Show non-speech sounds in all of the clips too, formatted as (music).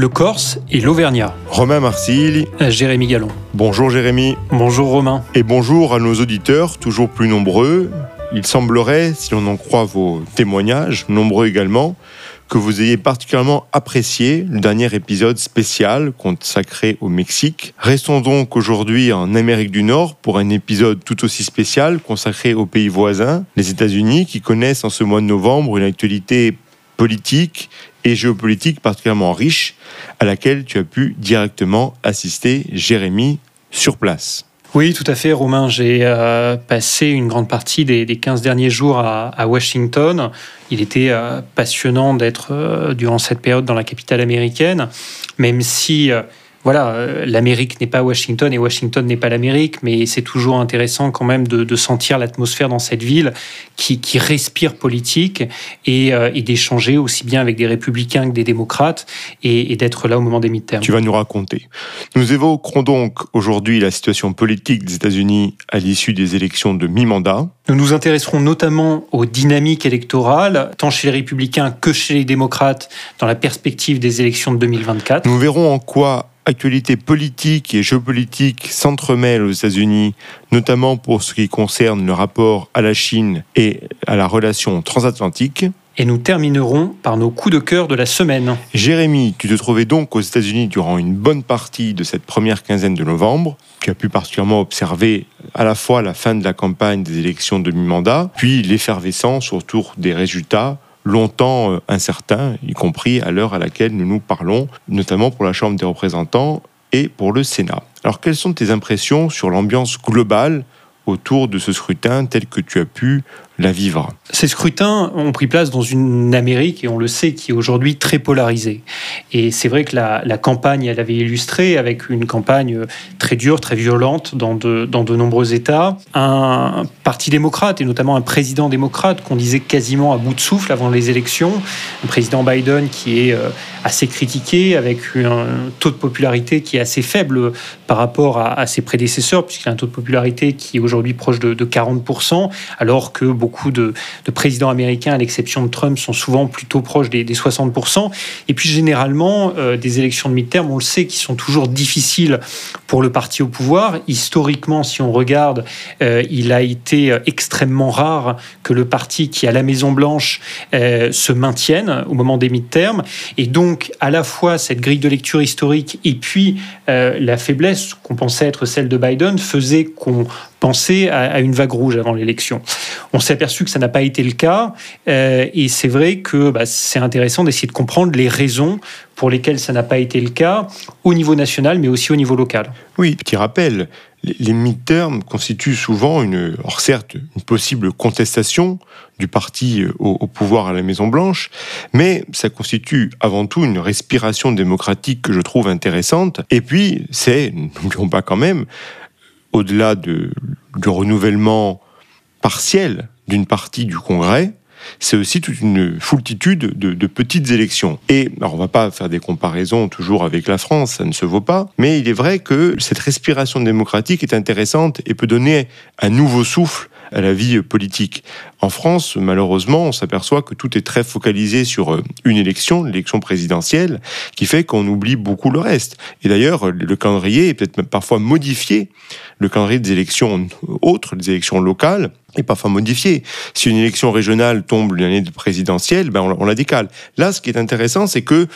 le Corse et l'Auvergnat. Romain Marcilly. Jérémy Gallon. Bonjour Jérémy. Bonjour Romain. Et bonjour à nos auditeurs, toujours plus nombreux. Il semblerait, si l'on en croit vos témoignages, nombreux également, que vous ayez particulièrement apprécié le dernier épisode spécial consacré au Mexique. Restons donc aujourd'hui en Amérique du Nord pour un épisode tout aussi spécial consacré aux pays voisins, les États-Unis, qui connaissent en ce mois de novembre une actualité politique et géopolitique particulièrement riche à laquelle tu as pu directement assister, Jérémy, sur place. Oui, tout à fait, Romain. J'ai euh, passé une grande partie des, 15 derniers jours à, Washington. Il était euh, passionnant d'être euh, durant cette période dans la capitale américaine, même si voilà, euh, l'Amérique n'est pas Washington et Washington n'est pas l'Amérique, mais c'est toujours intéressant quand même de, sentir l'atmosphère dans cette ville qui, respire politique euh, et, d'échanger aussi bien avec des républicains que des démocrates et, d'être là au moment des midterms. Tu vas nous raconter. Nous évoquerons donc aujourd'hui la situation politique des États-Unis à l'issue des élections de mi-mandat. Nous nous intéresserons notamment aux dynamiques électorales, tant chez les républicains que chez les démocrates, dans la perspective des élections de 2024. Nous verrons en quoi actualité politique et géopolitique s'entremêlent aux États-Unis, notamment pour ce qui concerne le rapport à la Chine et à la relation transatlantique. Et nous terminerons par nos coups de cœur de la semaine. Jérémy, tu te trouvais donc aux États-Unis durant une bonne partie de cette première quinzaine de novembre. Tu as pu particulièrement observer à la fois la fin de la campagne des élections de mi-mandat, puis l'effervescence autour des résultats longtemps euh, incertain, y compris à l'heure à laquelle nous nous parlons, notamment pour la Chambre des représentants et pour le Sénat. Alors quelles sont tes impressions sur l'ambiance globale autour de ce scrutin tel que tu as pu vivre. Ces scrutins ont pris place dans une Amérique, et on le sait, qui est aujourd'hui très polarisée. Et c'est vrai que la, campagne, elle avait illustré avec une campagne très dure, très violente dans de, dans de nombreux États. Un parti démocrate, et notamment un président démocrate qu'on disait quasiment à bout de souffle avant les élections. Un président Biden qui est euh, assez critiqué, avec un taux de popularité qui est assez faible par rapport à, ses prédécesseurs, puisqu'il a un taux de popularité qui est aujourd'hui proche de, de 40%, alors que beaucoup beaucoup de, présidents américains, à l'exception de Trump, sont souvent plutôt proches des, 60%. Et puis généralement, euh, des élections de mi-terme, on le sait, qui sont toujours difficiles pour le parti au pouvoir. Historiquement, si on regarde, euh, il a été euh, extrêmement rare que le parti qui a la Maison Blanche se maintienne au moment des mi-termes. Et donc, à la fois cette grille de lecture historique et puis la faiblesse qu'on pensait être celle de Biden faisait qu'on pensait à, une vague rouge avant l'élection. On s'est aperçu que ça n'a pas été le cas, euh, et c'est vrai que bah, c'est intéressant d'essayer de comprendre les raisons pour lesquelles ça n'a pas été le cas au niveau national, mais aussi au niveau local. Oui, petit rappel, les midterms constituent souvent une, or certes, une possible contestation du parti au, au pouvoir à la Maison Blanche, mais ça constitue avant tout une respiration démocratique que je trouve intéressante. Et puis, c'est, (laughs) n'oublions pas quand même, au-delà de, du renouvellement partiel d'une partie du Congrès, c'est aussi toute une foultitude de, petites élections. Et alors on va pas faire des comparaisons toujours avec la France, ça ne se vaut pas, mais il est vrai que cette respiration démocratique est intéressante et peut donner un nouveau souffle à la vie politique. En France, malheureusement, on s'aperçoit que tout est très focalisé sur euh, une élection, l'élection présidentielle, qui fait qu'on oublie beaucoup le reste. Et d'ailleurs, le calendrier est peut-être parfois modifié, le calendrier des élections autres, des élections locales, est parfois modifié. Si une élection régionale tombe l'année présidentielle, ben on, on la décale. Là, ce qui est intéressant, c'est que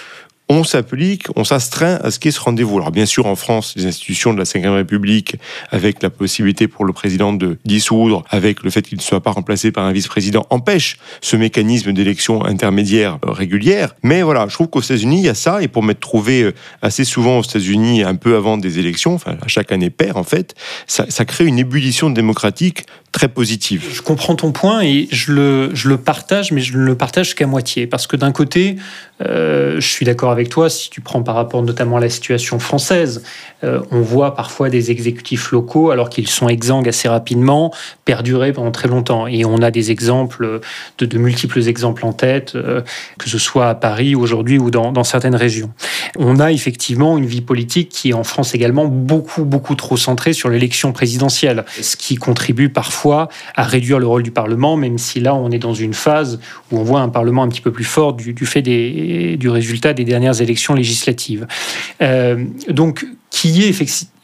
on s'applique, on s'astreint à ce qu'est ce rendez-vous. Alors bien sûr, en France, les institutions de la Ve République, avec la possibilité pour le président de dissoudre, avec le fait qu'il ne soit pas remplacé par un vice-président, empêchent ce mécanisme d'élection intermédiaire euh, régulière. Mais voilà, je trouve qu'aux États-Unis, il y a ça, et pour m'être trouvé euh, assez souvent aux États-Unis, un peu avant des élections, enfin à chaque année paire en fait, ça, ça crée une ébullition démocratique très positive. Je comprends ton point et je le, je le partage, mais je ne le partage qu'à moitié. Parce que d'un côté, euh, je suis d'accord avec toi, si tu prends par rapport notamment à la situation française, euh, on voit parfois des exécutifs locaux, alors qu'ils sont exsangues assez rapidement, perdurer pendant très longtemps. Et on a des exemples, de, multiples exemples en tête, euh, que ce soit à Paris aujourd'hui ou dans, dans certaines régions. On a effectivement une vie politique qui est en France également beaucoup, beaucoup trop centrée sur l'élection présidentielle, ce qui contribue parfois à réduire le rôle du Parlement, même si là on est dans une phase où on voit un Parlement un petit peu plus fort du, fait des, du résultat des dernières élections législatives. Euh, donc qu'il y ait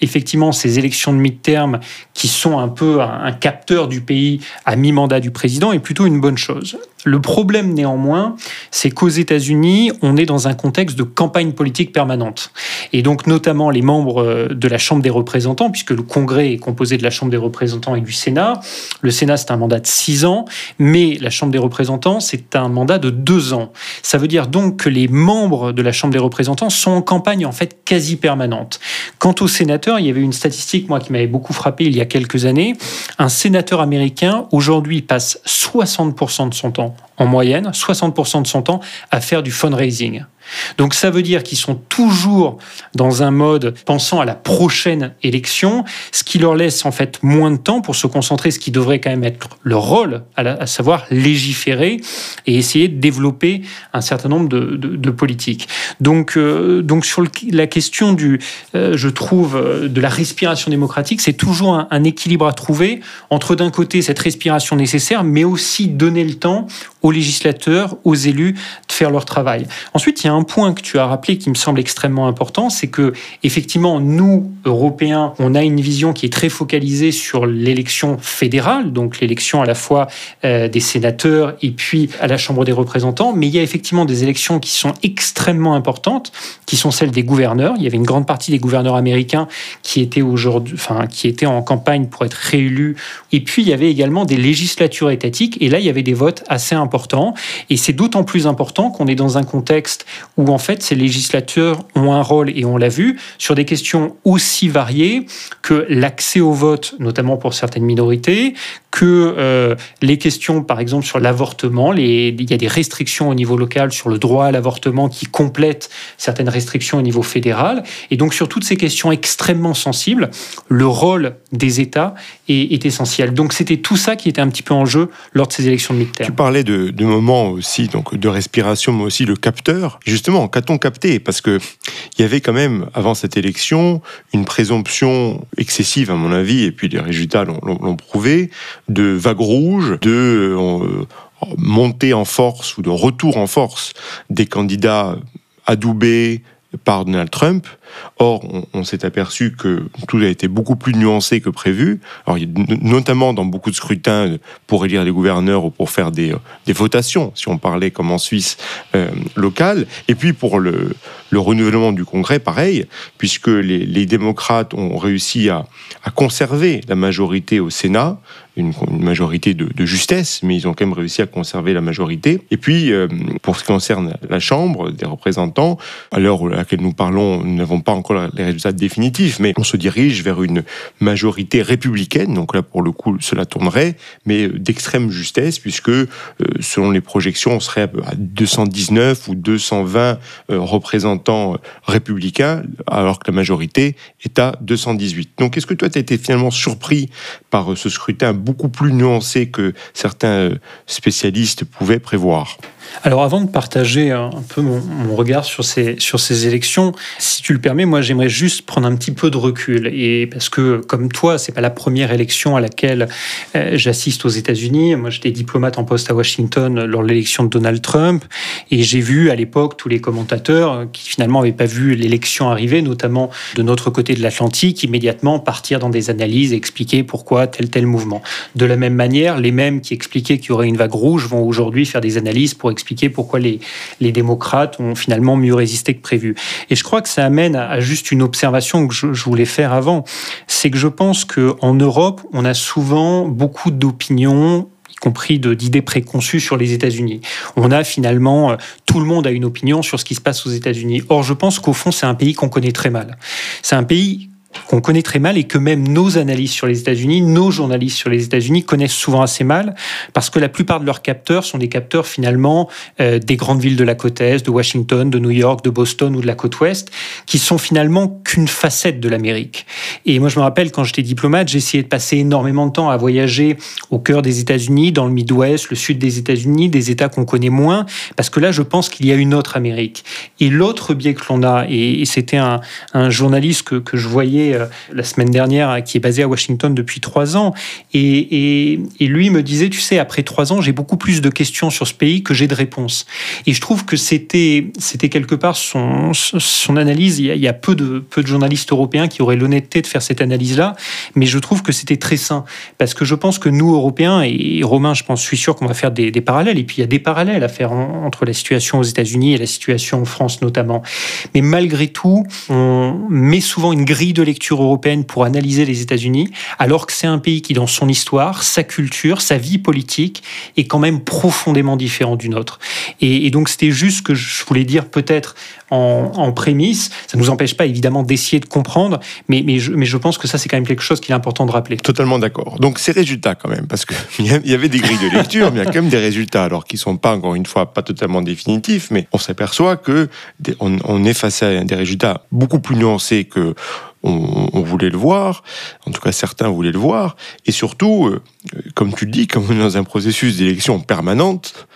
effectivement ces élections de mi-terme qui sont un peu un capteur du pays à mi-mandat du président est plutôt une bonne chose. Le problème néanmoins, c'est qu'aux États-Unis, on est dans un contexte de campagne politique permanente. Et donc notamment les membres euh, de la Chambre des représentants, puisque le Congrès est composé de la Chambre des représentants et du Sénat. Le Sénat, c'est un mandat de six ans, mais la Chambre des représentants, c'est un mandat de deux ans. Ça veut dire donc que les membres de la Chambre des représentants sont en campagne en fait quasi permanente. Quant aux sénateurs, il y avait une statistique, moi, qui m'avait beaucoup frappé il y a quelques années. Un sénateur américain, aujourd'hui, passe 60% de son temps, en moyenne, 60% de son temps, à faire du fundraising. Donc ça veut dire qu'ils sont toujours dans un mode pensant à la prochaine élection, ce qui leur laisse en fait moins de temps pour se concentrer, ce qui devrait quand même être leur rôle, à, savoir légiférer et essayer de développer un certain nombre de, politiques. Donc, euh, donc sur la question du, euh, je trouve, euh, de la respiration démocratique, c'est toujours un, équilibre à trouver entre d'un côté cette respiration nécessaire, mais aussi donner le temps aux législateurs, aux élus de faire leur travail. Ensuite, il y a un point que tu as rappelé qui me semble extrêmement important, c'est que effectivement, nous, Européens, on a une vision qui est très focalisée sur l'élection fédérale, donc l'élection à la fois euh, des sénateurs et puis à la Chambre des représentants, mais il y a effectivement des élections qui sont extrêmement importantes, qui sont celles des gouverneurs. Il y avait une grande partie des gouverneurs américains qui étaient aujourd'hui, enfin, qui étaient en campagne pour être réélus. Et puis, il y avait également des législatures étatiques, et là, il y avait des votes assez importants. Et c'est d'autant plus important qu'on est dans un contexte où en fait ces législateurs ont un rôle, et on l'a vu, sur des questions aussi variées que l'accès au vote, notamment pour certaines minorités, que euh, les questions, par exemple, sur l'avortement, il y a des restrictions au niveau local sur le droit à l'avortement qui complètent certaines restrictions au niveau fédéral. Et donc, sur toutes ces questions extrêmement sensibles, le rôle des États est, essentiel. Donc, c'était tout ça qui était un petit peu en jeu lors de ces élections de mi-terme. Tu parlais de, moments aussi, donc de respiration, mais aussi le capteur. Justement, qu'a-t-on capté? Parce que il y avait quand même, avant cette élection, une présomption excessive, à mon avis, et puis les résultats l'ont prouvé, de vagues rouges, de euh, montée en force ou de retour en force des candidats adoubés par Donald Trump. Or, on, s'est aperçu que tout a été beaucoup plus nuancé que prévu. Alors, notamment dans beaucoup de scrutins pour élire des gouverneurs ou pour faire des, des votations, si on parlait comme en Suisse euh, locale. Et puis pour le, le, renouvellement du Congrès, pareil, puisque les, les démocrates ont réussi à, à, conserver la majorité au Sénat, une, majorité de, justesse, mais ils ont quand même réussi à conserver la majorité. Et puis, euh, pour ce qui concerne la Chambre des représentants, à l'heure à laquelle nous parlons, nous n'avons pas encore les résultats définitifs, mais on se dirige vers une majorité républicaine. Donc là, pour le coup, cela tournerait, mais d'extrême justesse, puisque euh, selon les projections, on serait à 219 ou 220 euh, représentants républicains, alors que la majorité est à 218. Donc est-ce que toi, tu as été finalement surpris par ce scrutin beaucoup plus nuancé que certains spécialistes pouvaient prévoir alors avant de partager un peu mon, regard sur ces, sur ces élections, si tu le permets, moi j'aimerais juste prendre un petit peu de recul. Et parce que comme toi, c'est pas la première élection à laquelle euh, j'assiste aux États-Unis. Moi j'étais diplomate en poste à Washington lors de l'élection de Donald Trump. Et j'ai vu à l'époque tous les commentateurs qui finalement n'avaient pas vu l'élection arriver, notamment de notre côté de l'Atlantique, immédiatement partir dans des analyses et expliquer pourquoi tel tel mouvement. De la même manière, les mêmes qui expliquaient qu'il y aurait une vague rouge vont aujourd'hui faire des analyses pour expliquer pourquoi les, les démocrates ont finalement mieux résisté que prévu. Et je crois que ça amène à juste une observation que je, voulais faire avant, c'est que je pense qu'en Europe, on a souvent beaucoup d'opinions y compris d'idées préconçues sur les États-Unis. On a finalement, euh, tout le monde a une opinion sur ce qui se passe aux États-Unis. Or, je pense qu'au fond, c'est un pays qu'on connaît très mal. C'est un pays qu'on connaît très mal et que même nos analystes sur les États-Unis, nos journalistes sur les États-Unis connaissent souvent assez mal parce que la plupart de leurs capteurs sont des capteurs finalement euh, des grandes villes de la côte Est, de Washington, de New York, de Boston ou de la côte Ouest, qui sont finalement qu'une facette de l'Amérique. Et moi je me rappelle quand j'étais diplomate, j'essayais de passer énormément de temps à voyager au cœur des États-Unis, dans le Midwest, le sud des États-Unis, des États qu'on connaît moins, parce que là je pense qu'il y a une autre Amérique. Et l'autre biais que l'on a, et, c'était un, un journaliste que, que je voyais conseiller la semaine dernière qui est basé à Washington depuis trois ans. Et, lui me disait, tu sais, après trois ans, j'ai beaucoup plus de questions sur ce pays que j'ai de réponses. Et je trouve que c'était, c'était quelque part son, analyse. Il y, a, peu de journalistes européens qui auraient l'honnêteté de faire cette analyse-là, mais je trouve que c'était très sain. Parce que je pense que nous, Européens, et Romain, je pense, je suis sûr qu'on va faire des, parallèles, et puis il y a des parallèles à faire entre la situation aux États-Unis et la situation en France notamment. Mais malgré tout, on met souvent une grille de lecture européenne pour analyser les États-Unis, alors que c'est un pays qui, dans son histoire, sa culture, sa vie politique, est quand même profondément différent du nôtre. Et, donc c'était juste que je voulais dire peut-être en, prémisse. Ça ne nous empêche pas évidemment d'essayer de comprendre, mais, mais, je, mais je pense que ça c'est quand même quelque chose qu'il est important de rappeler. Totalement d'accord. Donc ces résultats quand même, parce qu'il (laughs) y avait des grilles de lecture, mais il y a quand même des résultats, alors qui sont pas encore une fois pas totalement définitifs, mais on s'aperçoit que on, on est face à des résultats beaucoup plus nuancés que on, voulait le voir, en tout cas certains voulaient le voir, et surtout, euh, comme tu le dis, comme on est dans un processus d'élection permanente,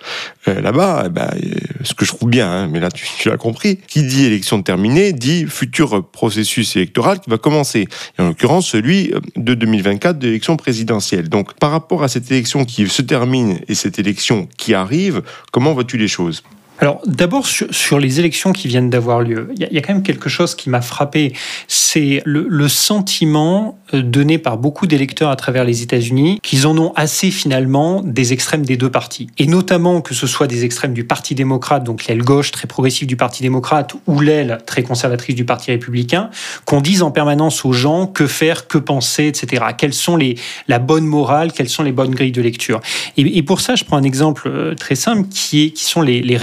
euh, là-bas, eh ben, euh, ce que je trouve bien, hein, mais là tu, l'as compris, qui dit élection terminée dit futur processus électoral qui va commencer, et en l'occurrence celui de 2024 d'élection présidentielle. Donc par rapport à cette élection qui se termine et cette élection qui arrive, comment vois-tu les choses? Alors d'abord sur, les élections qui viennent d'avoir lieu, il y, a quand même quelque chose qui m'a frappé, c'est le, sentiment euh, donné par beaucoup d'électeurs à travers les États-Unis qu'ils en ont assez finalement des extrêmes des deux partis. Et notamment que ce soit des extrêmes du Parti démocrate, donc l'aile gauche très progressive du Parti démocrate, ou l'aile très conservatrice du Parti républicain, qu'on dise en permanence aux gens que faire, que penser, etc. Quelles sont les, la bonne morale, quelles sont les bonnes grilles de lecture? Et, pour ça, je prends un exemple euh, très simple qui, est, qui sont les, les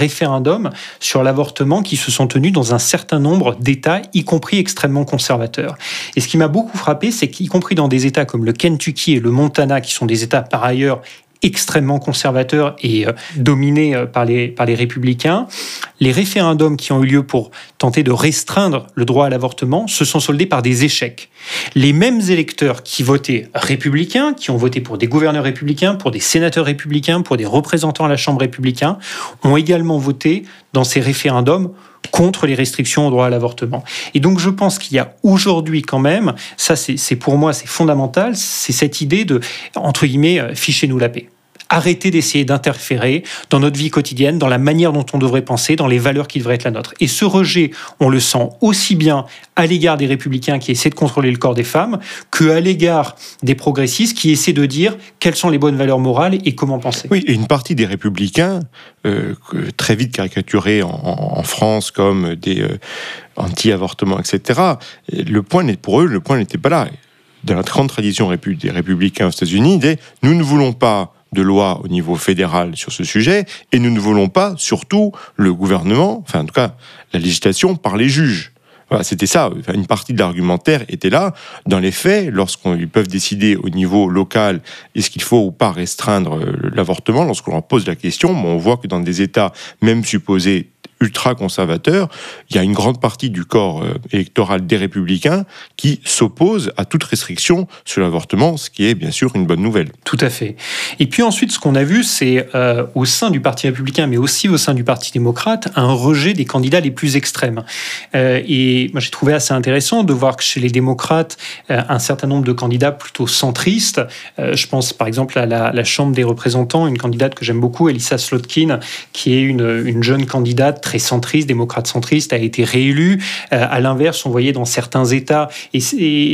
sur l'avortement qui se sont tenus dans un certain nombre d'États, y compris extrêmement conservateurs. Et ce qui m'a beaucoup frappé, c'est qu'y compris dans des États comme le Kentucky et le Montana, qui sont des États par ailleurs extrêmement conservateur et euh, dominé euh, par les, par les républicains. Les référendums qui ont eu lieu pour tenter de restreindre le droit à l'avortement se sont soldés par des échecs. Les mêmes électeurs qui votaient républicains, qui ont voté pour des gouverneurs républicains, pour des sénateurs républicains, pour des représentants à la Chambre républicaine, ont également voté dans ces référendums contre les restrictions au droit à l'avortement. Et donc je pense qu'il y a aujourd'hui quand même, ça c'est pour moi c'est fondamental, c'est cette idée de, entre guillemets, euh, fichez-nous la paix arrêter d'essayer d'interférer dans notre vie quotidienne, dans la manière dont on devrait penser, dans les valeurs qui devraient être la nôtre. Et ce rejet, on le sent aussi bien à l'égard des républicains qui essaient de contrôler le corps des femmes, que à l'égard des progressistes qui essaient de dire quelles sont les bonnes valeurs morales et comment penser. Oui, et une partie des républicains, euh, très vite caricaturés en, France comme des euh, anti-avortements, etc., le point, pour eux, le point n'était pas là. Dans la grande tradition des républicains aux États-Unis, nous ne voulons pas de loi au niveau fédéral sur ce sujet, et nous ne voulons pas, surtout, le gouvernement, enfin en tout cas la législation par les juges. C'était ça. une partie de l'argumentaire était là. Dans les faits, lorsqu'ils peuvent décider au niveau local est-ce qu'il faut ou pas restreindre euh, l'avortement, lorsqu'on leur pose la question, on voit que dans des États même supposés ultra-conservateur, il y a une grande partie du corps euh, électoral des républicains qui s'oppose à toute restriction sur l'avortement, ce qui est bien sûr une bonne nouvelle. Tout à fait. Et puis ensuite, ce qu'on a vu, c'est euh, au sein du Parti républicain, mais aussi au sein du Parti démocrate, un rejet des candidats les plus extrêmes. Euh, et moi, j'ai trouvé assez intéressant de voir que chez les démocrates, un certain nombre de candidats plutôt centristes, je pense par exemple à la, Chambre des représentants, une candidate que j'aime beaucoup, Elissa Slotkin, qui est une, une jeune candidate très centriste, démocrate centriste, a été réélu. Euh, à l'inverse, on voyait dans certains États, et,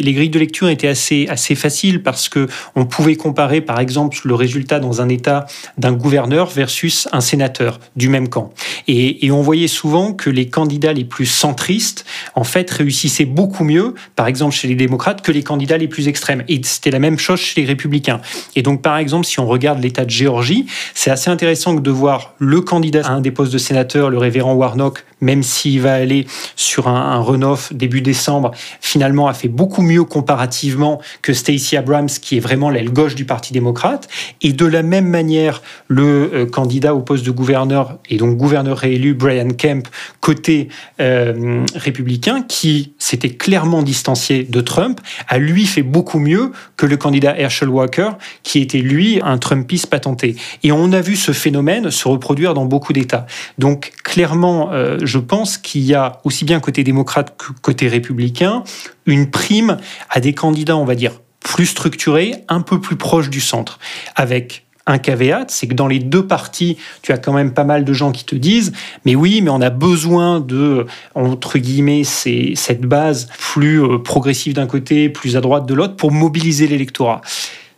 les grilles de lecture étaient assez, assez faciles parce que on pouvait comparer, par exemple, le résultat dans un État d'un gouverneur versus un sénateur du même camp. Et, on voyait souvent que les candidats les plus centristes, en fait, réussissaient beaucoup mieux, par exemple chez les démocrates, que les candidats les plus extrêmes. Et c'était la même chose chez les républicains. Et donc, par exemple, si on regarde l'État de Géorgie, c'est assez intéressant de voir le candidat à un des postes de sénateur, le révérend Warnock, même s'il va aller sur un, un runoff début décembre, finalement a fait beaucoup mieux comparativement que Stacey Abrams, qui est vraiment l'aile gauche du Parti démocrate. Et de la même manière, le euh, candidat au poste de gouverneur, et donc gouverneur réélu, Brian Kemp, côté euh, républicain, qui s'était clairement distancié de Trump, a lui fait beaucoup mieux que le candidat Herschel Walker, qui était lui un Trumpiste patenté. Et on a vu ce phénomène se reproduire dans beaucoup d'États. Donc clairement, euh, je pense qu'il y a aussi bien côté démocrate que côté républicain une prime à des candidats, on va dire, plus structurés, un peu plus proches du centre, avec un caveat, c'est que dans les deux parties, tu as quand même pas mal de gens qui te disent, mais oui, mais on a besoin de, entre guillemets, cette base plus euh, progressive d'un côté, plus à droite de l'autre, pour mobiliser l'électorat.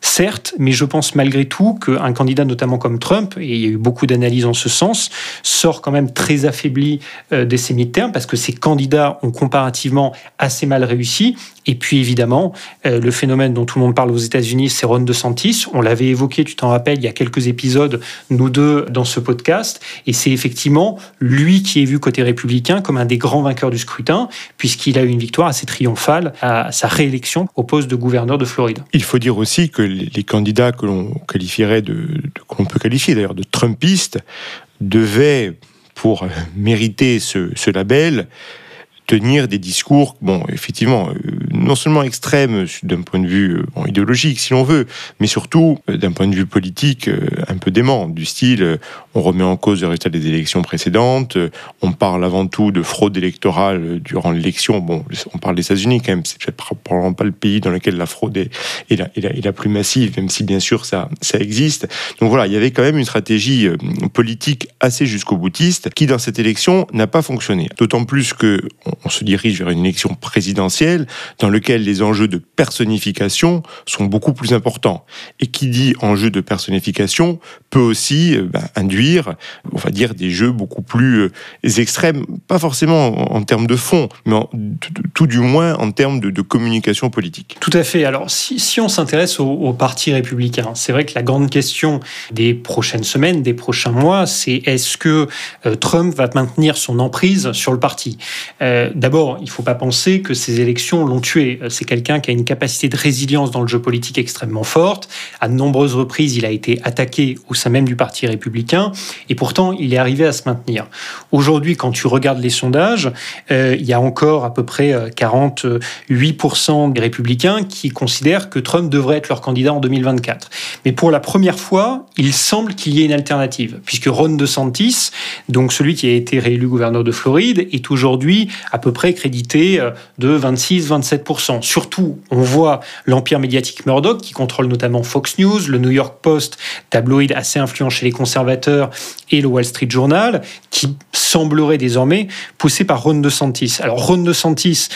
Certes, mais je pense malgré tout qu'un candidat notamment comme Trump, et il y a eu beaucoup d'analyses en ce sens, sort quand même très affaibli euh, de ces mi-termes parce que ces candidats ont comparativement assez mal réussi. Et puis évidemment, euh, le phénomène dont tout le monde parle aux États-Unis, c'est Ron DeSantis. On l'avait évoqué, tu t'en rappelles, il y a quelques épisodes, nous deux, dans ce podcast. Et c'est effectivement lui qui est vu côté républicain comme un des grands vainqueurs du scrutin, puisqu'il a eu une victoire assez triomphale à sa réélection au poste de gouverneur de Floride. Il faut dire aussi que les candidats que l'on qualifierait de, qu'on peut qualifier d'ailleurs de Trumpistes devaient, pour (laughs) mériter ce, label, tenir des discours, bon, effectivement, euh, non seulement extrêmes d'un point de vue euh, idéologique, si l'on veut, mais surtout euh, d'un point de vue politique un peu dément, du style on remet en cause le résultat des élections précédentes, on parle avant tout de fraude électorale durant l'élection. Bon, on parle des États-Unis quand même, c'est probablement pas le pays dans lequel la fraude est, la, plus massive, même si bien sûr ça, existe. Donc voilà, il y avait quand même une stratégie politique assez jusqu'au boutiste qui, dans cette élection, n'a pas fonctionné. D'autant plus que on se dirige vers une élection présidentielle dans laquelle les enjeux de personnification sont beaucoup plus importants. Et qui dit enjeu de personnification peut aussi euh, bah, induire, on va dire, des jeux beaucoup plus euh, extrêmes, pas forcément en, termes de fond, mais tout du moins en termes de, communication politique. Tout à fait. Alors, si, on s'intéresse au, Parti républicain, c'est vrai que la grande question des prochaines semaines, des prochains mois, c'est est-ce que euh, Trump va maintenir son emprise sur le parti? D'abord, il ne faut pas penser que ces élections l'ont tué. C'est quelqu'un qui a une capacité de résilience dans le jeu politique extrêmement forte. À de nombreuses reprises, il a été attaqué au sein même du Parti républicain, et pourtant, il est arrivé à se maintenir. Aujourd'hui, quand tu regardes les sondages, euh, il y a encore à peu près 48% euh, des républicains qui considèrent que Trump devrait être leur candidat en 2024. Mais pour la première fois, il semble qu'il y ait une alternative, puisque Ron DeSantis, donc celui qui a été réélu gouverneur de Floride, est aujourd'hui à peu près crédité euh, de 26-27%. Surtout, on voit l'empire médiatique Murdoch qui contrôle notamment Fox News, le New York Post, tabloïd assez influent chez les conservateurs, et le Wall Street Journal, qui semblerait désormais poussé par Ron DeSantis. Alors Ron DeSantis,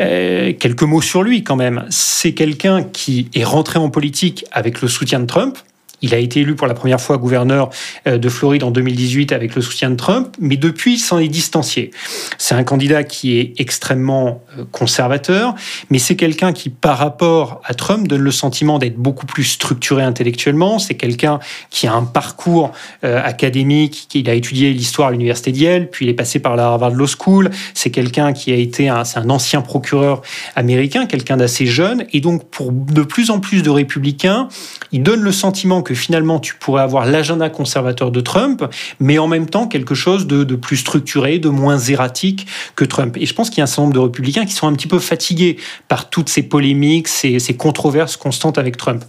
euh, quelques mots sur lui quand même. C'est quelqu'un qui est rentré en politique avec le soutien de Trump. Il a été élu pour la première fois gouverneur euh, de Floride en 2018 avec le soutien de Trump, mais depuis, il s'en est distancié. C'est un candidat qui est extrêmement euh, conservateur, mais c'est quelqu'un qui, par rapport à Trump, donne le sentiment d'être beaucoup plus structuré intellectuellement. C'est quelqu'un qui a un parcours euh, académique, il a étudié l'histoire à l'université d'Yale, puis il est passé par la Harvard Law School. C'est quelqu'un qui a été un, un ancien procureur américain, quelqu'un d'assez jeune, et donc pour de plus en plus de républicains, il donne le sentiment que finalement tu pourrais avoir l'agenda conservateur de Trump, mais en même temps quelque chose de, plus structuré, de moins erratique que Trump. Et je pense qu'il y a un certain nombre de républicains qui sont un petit peu fatigués par toutes ces polémiques, ces, ces controverses constantes avec Trump.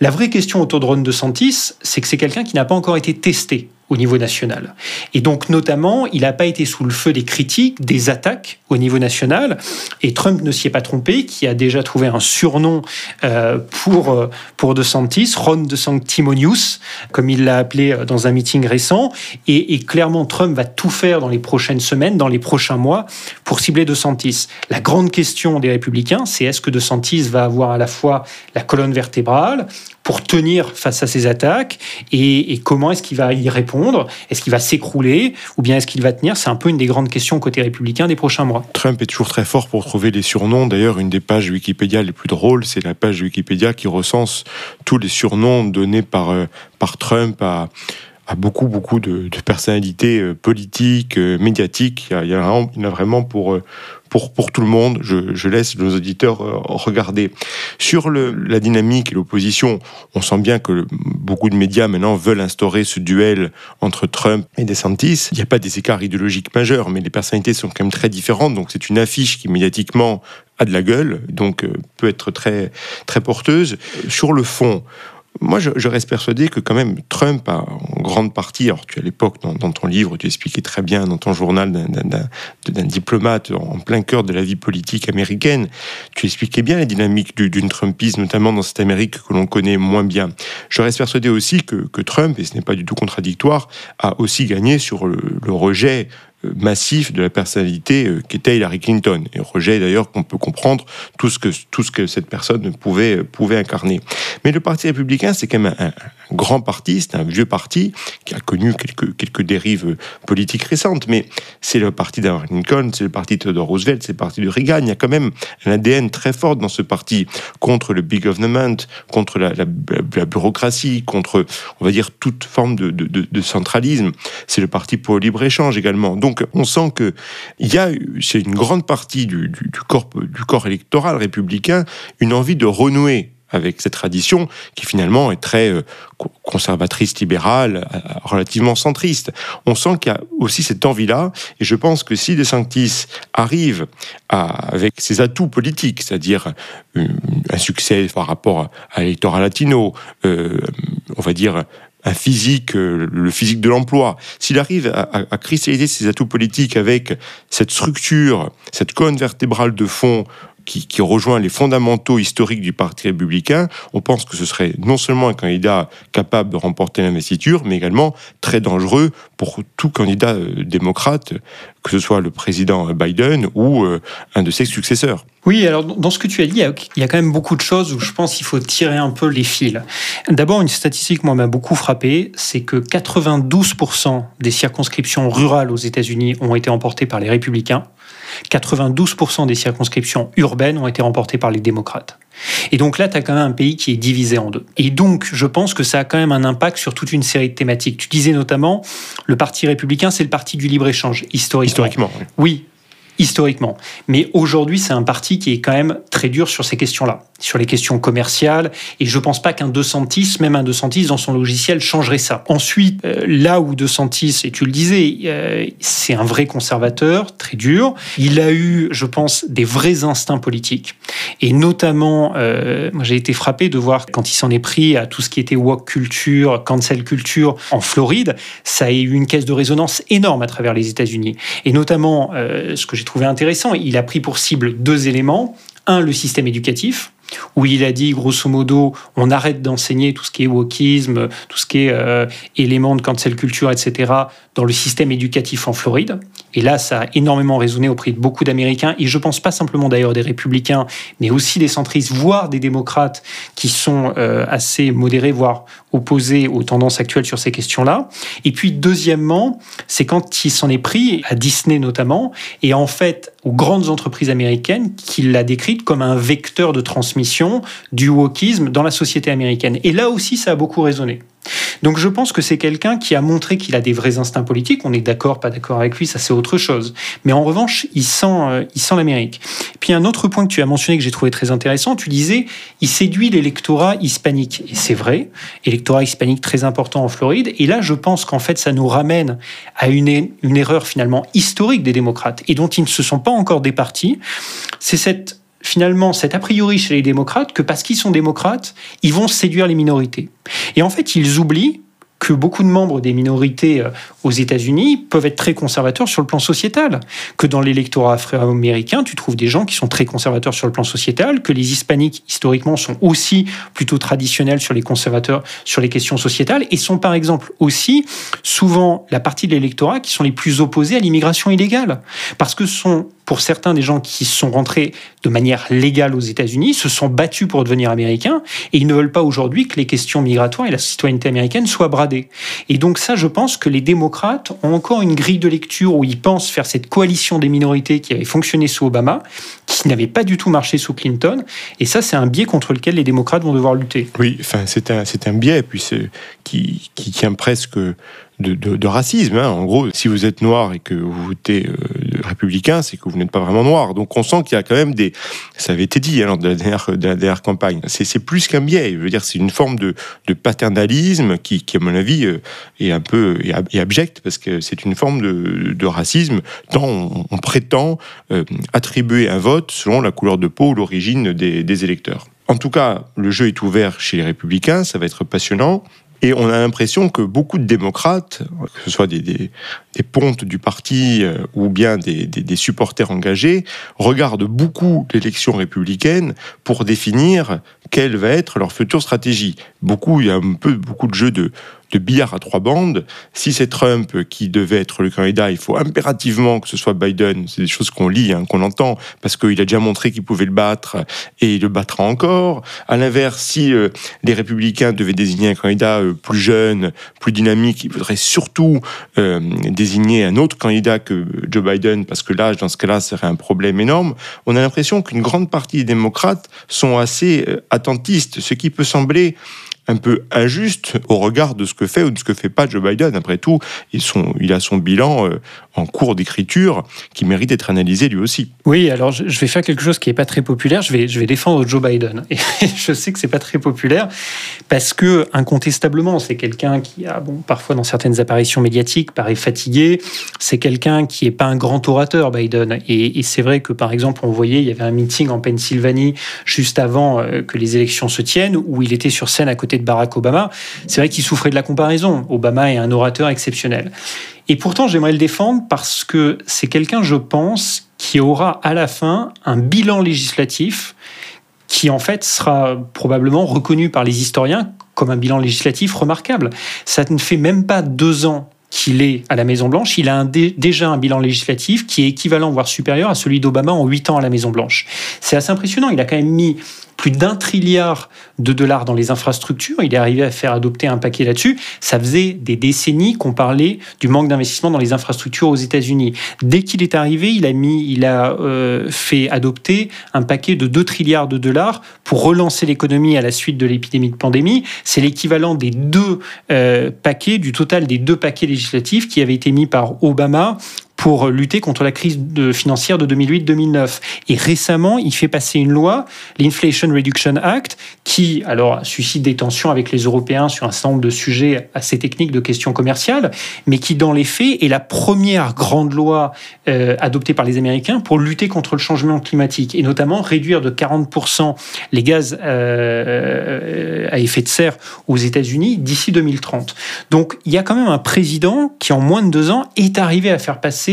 La vraie question autour de Ron DeSantis, c'est que c'est quelqu'un qui n'a pas encore été testé au niveau national. Et donc, notamment, il n'a pas été sous le feu des critiques, des attaques au niveau national. Et Trump ne s'y est pas trompé, qui a déjà trouvé un surnom euh, pour, euh, pour DeSantis, Ron DeSantimonius, comme il l'a appelé euh, dans un meeting récent. Et, et, clairement, Trump va tout faire dans les prochaines semaines, dans les prochains mois, pour cibler DeSantis. La grande question des républicains, c'est est-ce que DeSantis va avoir à la fois la colonne vertébrale pour tenir face à ces attaques et, comment est-ce qu'il va y répondre? Est-ce qu'il va s'écrouler ou bien est-ce qu'il va tenir? C'est un peu une des grandes questions côté républicain des prochains mois. Trump est toujours très fort pour trouver les surnoms. D'ailleurs, une des pages Wikipédia les plus drôles, c'est la page Wikipédia qui recense tous les surnoms donnés par, euh, par Trump à à beaucoup, beaucoup de, personnalités euh, politiques, euh, médiatiques. Il y, en a vraiment pour, euh, pour, pour tout le monde. Je, laisse nos auditeurs regarder. Sur le, la dynamique et l'opposition, on sent bien que beaucoup de médias maintenant veulent instaurer ce duel entre Trump et DeSantis. Il n'y a pas des écarts idéologiques majeurs, mais les personnalités sont quand même très différentes. Donc c'est une affiche qui médiatiquement a de la gueule, donc peut être très, très porteuse. Sur le fond, moi, je, reste persuadé que quand même Trump a en grande partie, alors tu à l'époque dans, ton livre, tu expliquais très bien dans ton journal d'un diplomate en plein cœur de la vie politique américaine, tu expliquais bien la dynamique d'une Trumpisme, notamment dans cette Amérique que l'on connaît moins bien. Je reste persuadé aussi que, Trump, et ce n'est pas du tout contradictoire, a aussi gagné sur le, le rejet massif de la personnalité euh, qu'était Hillary Clinton. Et rejet d'ailleurs qu'on peut comprendre tout ce que, tout ce que cette personne pouvait, pouvait incarner. Mais le Parti républicain, c'est quand même un, grand parti, c'est un vieux parti qui a connu quelques, quelques dérives politiques récentes, mais c'est le parti d'Abraham Lincoln, c'est le parti de Roosevelt, c'est le parti de Reagan. Il y a quand même un ADN très fort dans ce parti contre le big government, contre la, bureaucratie, contre, on va dire, toute forme de, de, de centralisme. C'est le parti pour le libre-échange également. Donc, on sent que il y a, c'est une grande partie du, corps, électoral républicain, une envie de renouer avec cette tradition qui finalement est très euh, conservatrice, libérale, euh, relativement centriste. On sent qu'il y a aussi cette envie-là, et je pense que si DeSantis arrive à, avec ses atouts politiques, c'est-à-dire euh, un succès par rapport à l'électorat latino, on va dire un physique, euh, le physique de l'emploi, s'il arrive à, cristalliser ses atouts politiques avec cette structure, cette colonne vertébrale de fond qui, rejoint les fondamentaux historiques du Parti républicain, on pense que ce serait non seulement un candidat capable de remporter l'investiture, mais également très dangereux pour tout candidat euh, démocrate, que ce soit le président Biden ou euh, un de ses successeurs. Oui, alors dans ce que tu as dit, il y a quand même beaucoup de choses où je pense qu'il faut tirer un peu les fils. D'abord, une statistique, moi, m'a beaucoup frappé, c'est que 92% des circonscriptions rurales aux États-Unis ont été emportées par les républicains. 92% des circonscriptions urbaines ont été remportées par les démocrates. Et donc là, tu as quand même un pays qui est divisé en deux. Et donc, je pense que ça a quand même un impact sur toute une série de thématiques. Tu disais notamment, le Parti républicain, c'est le parti du libre-échange, historiquement. Historiquement, oui. oui historiquement. Mais aujourd'hui, c'est un parti qui est quand même très dur sur ces questions-là sur les questions commerciales. Et je ne pense pas qu'un De même un De dans son logiciel, changerait ça. Ensuite, euh, là où De et tu le disais, euh, c'est un vrai conservateur, très dur. Il a eu, je pense, des vrais instincts politiques. Et notamment, euh, j'ai été frappé de voir quand il s'en est pris à tout ce qui était woke culture, cancel culture en Floride, ça a eu une caisse de résonance énorme à travers les États-Unis. Et notamment, ce que j'ai trouvé intéressant, il a pris pour cible deux éléments. Un, le système éducatif, où il a dit grosso modo on arrête d'enseigner tout ce qui est wokisme, tout ce qui est euh, éléments de cancel culture, etc. dans le système éducatif en Floride. Et là, ça a énormément résonné auprès de beaucoup d'Américains, et je pense pas simplement d'ailleurs des républicains, mais aussi des centristes, voire des démocrates qui sont euh, assez modérés, voire opposés aux tendances actuelles sur ces questions-là. Et puis deuxièmement, c'est quand il s'en est pris, à Disney notamment, et en fait aux grandes entreprises américaines, qu'il l'a décrite comme un vecteur de transmission du wokisme dans la société américaine. Et là aussi, ça a beaucoup résonné. Donc je pense que c'est quelqu'un qui a montré qu'il a des vrais instincts politiques. On est d'accord, pas d'accord avec lui, ça c'est autre chose. Mais en revanche, il sent, euh, il sent l'Amérique. Puis un autre point que tu as mentionné que j'ai trouvé très intéressant, tu disais, il séduit l'électorat hispanique. Et c'est vrai, électorat hispanique très important en Floride. Et là, je pense qu'en fait, ça nous ramène à une, une erreur finalement historique des démocrates et dont ils ne se sont pas encore départis. C'est cette finalement cet a priori chez les démocrates que parce qu'ils sont démocrates, ils vont séduire les minorités. Et en fait, ils oublient que beaucoup de membres des minorités euh, aux États-Unis peuvent être très conservateurs sur le plan sociétal, que dans l'électorat afro-américain, tu trouves des gens qui sont très conservateurs sur le plan sociétal, que les hispaniques historiquement sont aussi plutôt traditionnels sur les conservateurs sur les questions sociétales et sont par exemple aussi souvent la partie de l'électorat qui sont les plus opposés à l'immigration illégale parce que sont pour certains des gens qui sont rentrés de manière légale aux États-Unis, se sont battus pour devenir américains, et ils ne veulent pas aujourd'hui que les questions migratoires et la citoyenneté américaine soient bradées. Et donc ça, je pense que les démocrates ont encore une grille de lecture où ils pensent faire cette coalition des minorités qui avait fonctionné sous Obama, qui n'avait pas du tout marché sous Clinton, et ça, c'est un biais contre lequel les démocrates vont devoir lutter. Oui, enfin, c'est un, un biais, puis qui, qui tient presque de, racisme. Hein. En gros, si vous êtes noir et que vous votez euh, républicain, c'est que vous n'êtes pas vraiment noir. Donc on sent qu'il y a quand même des... Ça avait été dit hein, lors de la dernière, campagne. C'est plus qu'un biais. Je veux dire, c'est une forme de, paternalisme qui, à mon avis, euh, est un peu est abject parce que c'est une forme de, racisme dont on, prétend euh, attribuer un vote selon la couleur de peau ou l'origine des électeurs. En tout cas, le jeu est ouvert chez les républicains, ça va être passionnant. Et on a l'impression que beaucoup de démocrates, que ce soit des, pontes du parti euh, ou bien des, des, supporters engagés, regardent beaucoup l'élection républicaine pour définir quelle va être leur future stratégie. Beaucoup, il y a un peu beaucoup de jeux de, de billard à trois bandes. Si c'est Trump qui devait être le candidat, il faut impérativement que ce soit Biden. C'est des choses qu'on lit, hein, qu'on entend, parce qu'il a déjà montré qu'il pouvait le battre et il le battra encore. À l'inverse, si euh, les républicains devaient désigner un candidat euh, plus jeune, plus dynamique, il faudrait surtout euh, désigner un autre candidat que Joe Biden, parce que l'âge, dans ce cas-là, serait un problème énorme. On a l'impression qu'une grande partie des démocrates sont assez attentistes, ce qui peut sembler un peu injuste au regard de ce que fait ou de ce que fait pas Joe Biden. Après tout, il a son bilan euh, en cours d'écriture qui mérite d'être analysé lui aussi. Oui, alors je vais faire quelque chose qui n'est pas très populaire. Je vais, je vais défendre Joe Biden. Et (laughs) je sais que c'est pas très populaire parce que incontestablement, c'est quelqu'un qui a, bon, parfois dans certaines apparitions médiatiques, paraît fatigué. C'est quelqu'un qui est pas un grand orateur, Biden. Et, et c'est vrai que par exemple, on voyait, il y avait un meeting en Pennsylvanie juste avant euh, que les élections se tiennent où il était sur scène à côté de Barack Obama. C'est vrai qu'il souffrait de la comparaison. Obama est un orateur exceptionnel. Et pourtant, j'aimerais le défendre parce que c'est quelqu'un, je pense, qui aura à la fin un bilan législatif qui, en fait, sera probablement reconnu par les historiens comme un bilan législatif remarquable. Ça ne fait même pas deux ans qu'il est à la Maison-Blanche, il a déjà un bilan législatif qui est équivalent, voire supérieur à celui d'Obama en huit ans à la Maison-Blanche. C'est assez impressionnant. Il a quand même mis plus d'un trilliard de dollars dans les infrastructures. Il est arrivé à faire adopter un paquet là-dessus. Ça faisait des décennies qu'on parlait du manque d'investissement dans les infrastructures aux États-Unis. Dès qu'il est arrivé, il a mis, il a euh, fait adopter un paquet de 2 trilliards de dollars pour relancer l'économie à la suite de l'épidémie de pandémie. C'est l'équivalent des deux euh, paquets, du total des deux paquets législatifs qui avaient été mis par Obama pour lutter contre la crise financière de 2008-2009. Et récemment, il fait passer une loi, l'Inflation Reduction Act, qui alors suscite des tensions avec les Européens sur un certain nombre de sujets assez techniques de questions commerciales, mais qui dans les faits est la première grande loi euh, adoptée par les Américains pour lutter contre le changement climatique et notamment réduire de 40% les gaz euh, à effet de serre aux États-Unis d'ici 2030. Donc il y a quand même un président qui en moins de deux ans est arrivé à faire passer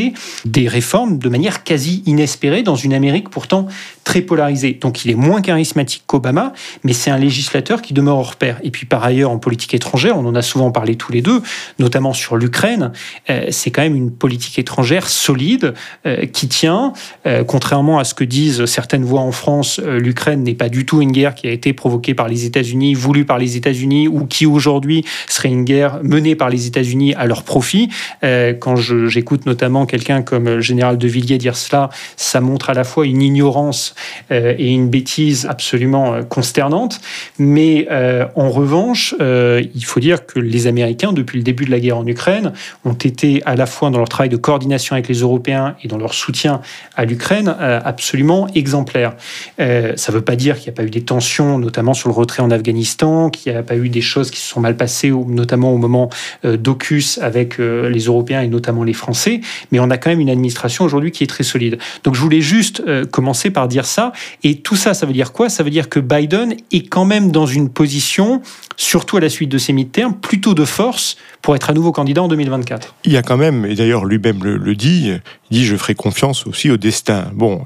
des réformes de manière quasi inespérée dans une Amérique pourtant très polarisée. Donc il est moins charismatique qu'Obama, mais c'est un législateur qui demeure hors pair. Et puis par ailleurs, en politique étrangère, on en a souvent parlé tous les deux, notamment sur l'Ukraine, euh, c'est quand même une politique étrangère solide euh, qui tient. Euh, contrairement à ce que disent certaines voix en France, l'Ukraine n'est pas du tout une guerre qui a été provoquée par les États-Unis, voulue par les États-Unis, ou qui aujourd'hui serait une guerre menée par les États-Unis à leur profit. quand j'écoute notamment quelqu'un comme général de Villiers dire cela, ça montre à la fois une ignorance euh, et une bêtise absolument euh, consternante. Mais euh, en revanche, il faut dire que les Américains, depuis le début de la guerre en Ukraine, ont été à la fois dans leur travail de coordination avec les Européens et dans leur soutien à l'Ukraine absolument exemplaires. ça ne veut pas dire qu'il n'y a pas eu des tensions, notamment sur le retrait en Afghanistan, qu'il n'y a pas eu des choses qui se sont mal passées, notamment au moment d'Ocus avec les Européens et notamment les Français. Mais on a quand même une administration aujourd'hui qui est très solide. Donc je voulais juste commencer par dire ça. Et tout ça, ça veut dire quoi? Ça veut dire que Biden est quand même dans une position, surtout à la suite de ces mi-termes, plutôt de force pour être à nouveau candidat en 2024. Il y a quand même, et d'ailleurs lui-même le, dit, il dit je ferai confiance aussi au destin. Bon,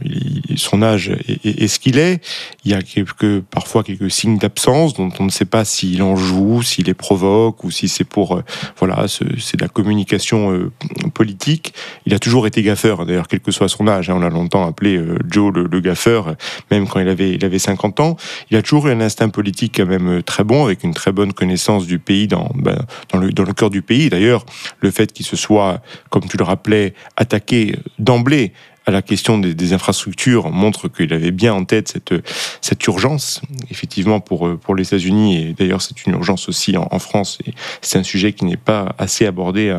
son âge est, ce qu'il est. Il y a quelques, parfois quelques signes d'absence dont on ne sait pas s'il en joue, s'il les provoque ou si c'est pour, euh, voilà, c'est de la communication euh, politique. il a toujours été gaffeur, d'ailleurs, quel que soit son âge. Hein, on l'a longtemps appelé Joe le, gaffeur, même quand il avait, il avait 50 ans. Il a toujours eu un instinct politique quand même très bon, avec une très bonne connaissance du pays dans, ben, dans, le, dans le cœur du pays. D'ailleurs, le fait qu'il se soit, comme tu le rappelais, attaqué d'emblée à la question des, infrastructures montre qu'il avait bien en tête cette, cette urgence, effectivement, pour, pour les États-Unis. Et d'ailleurs, c'est une urgence aussi en, France. Et c'est un sujet qui n'est pas assez abordé,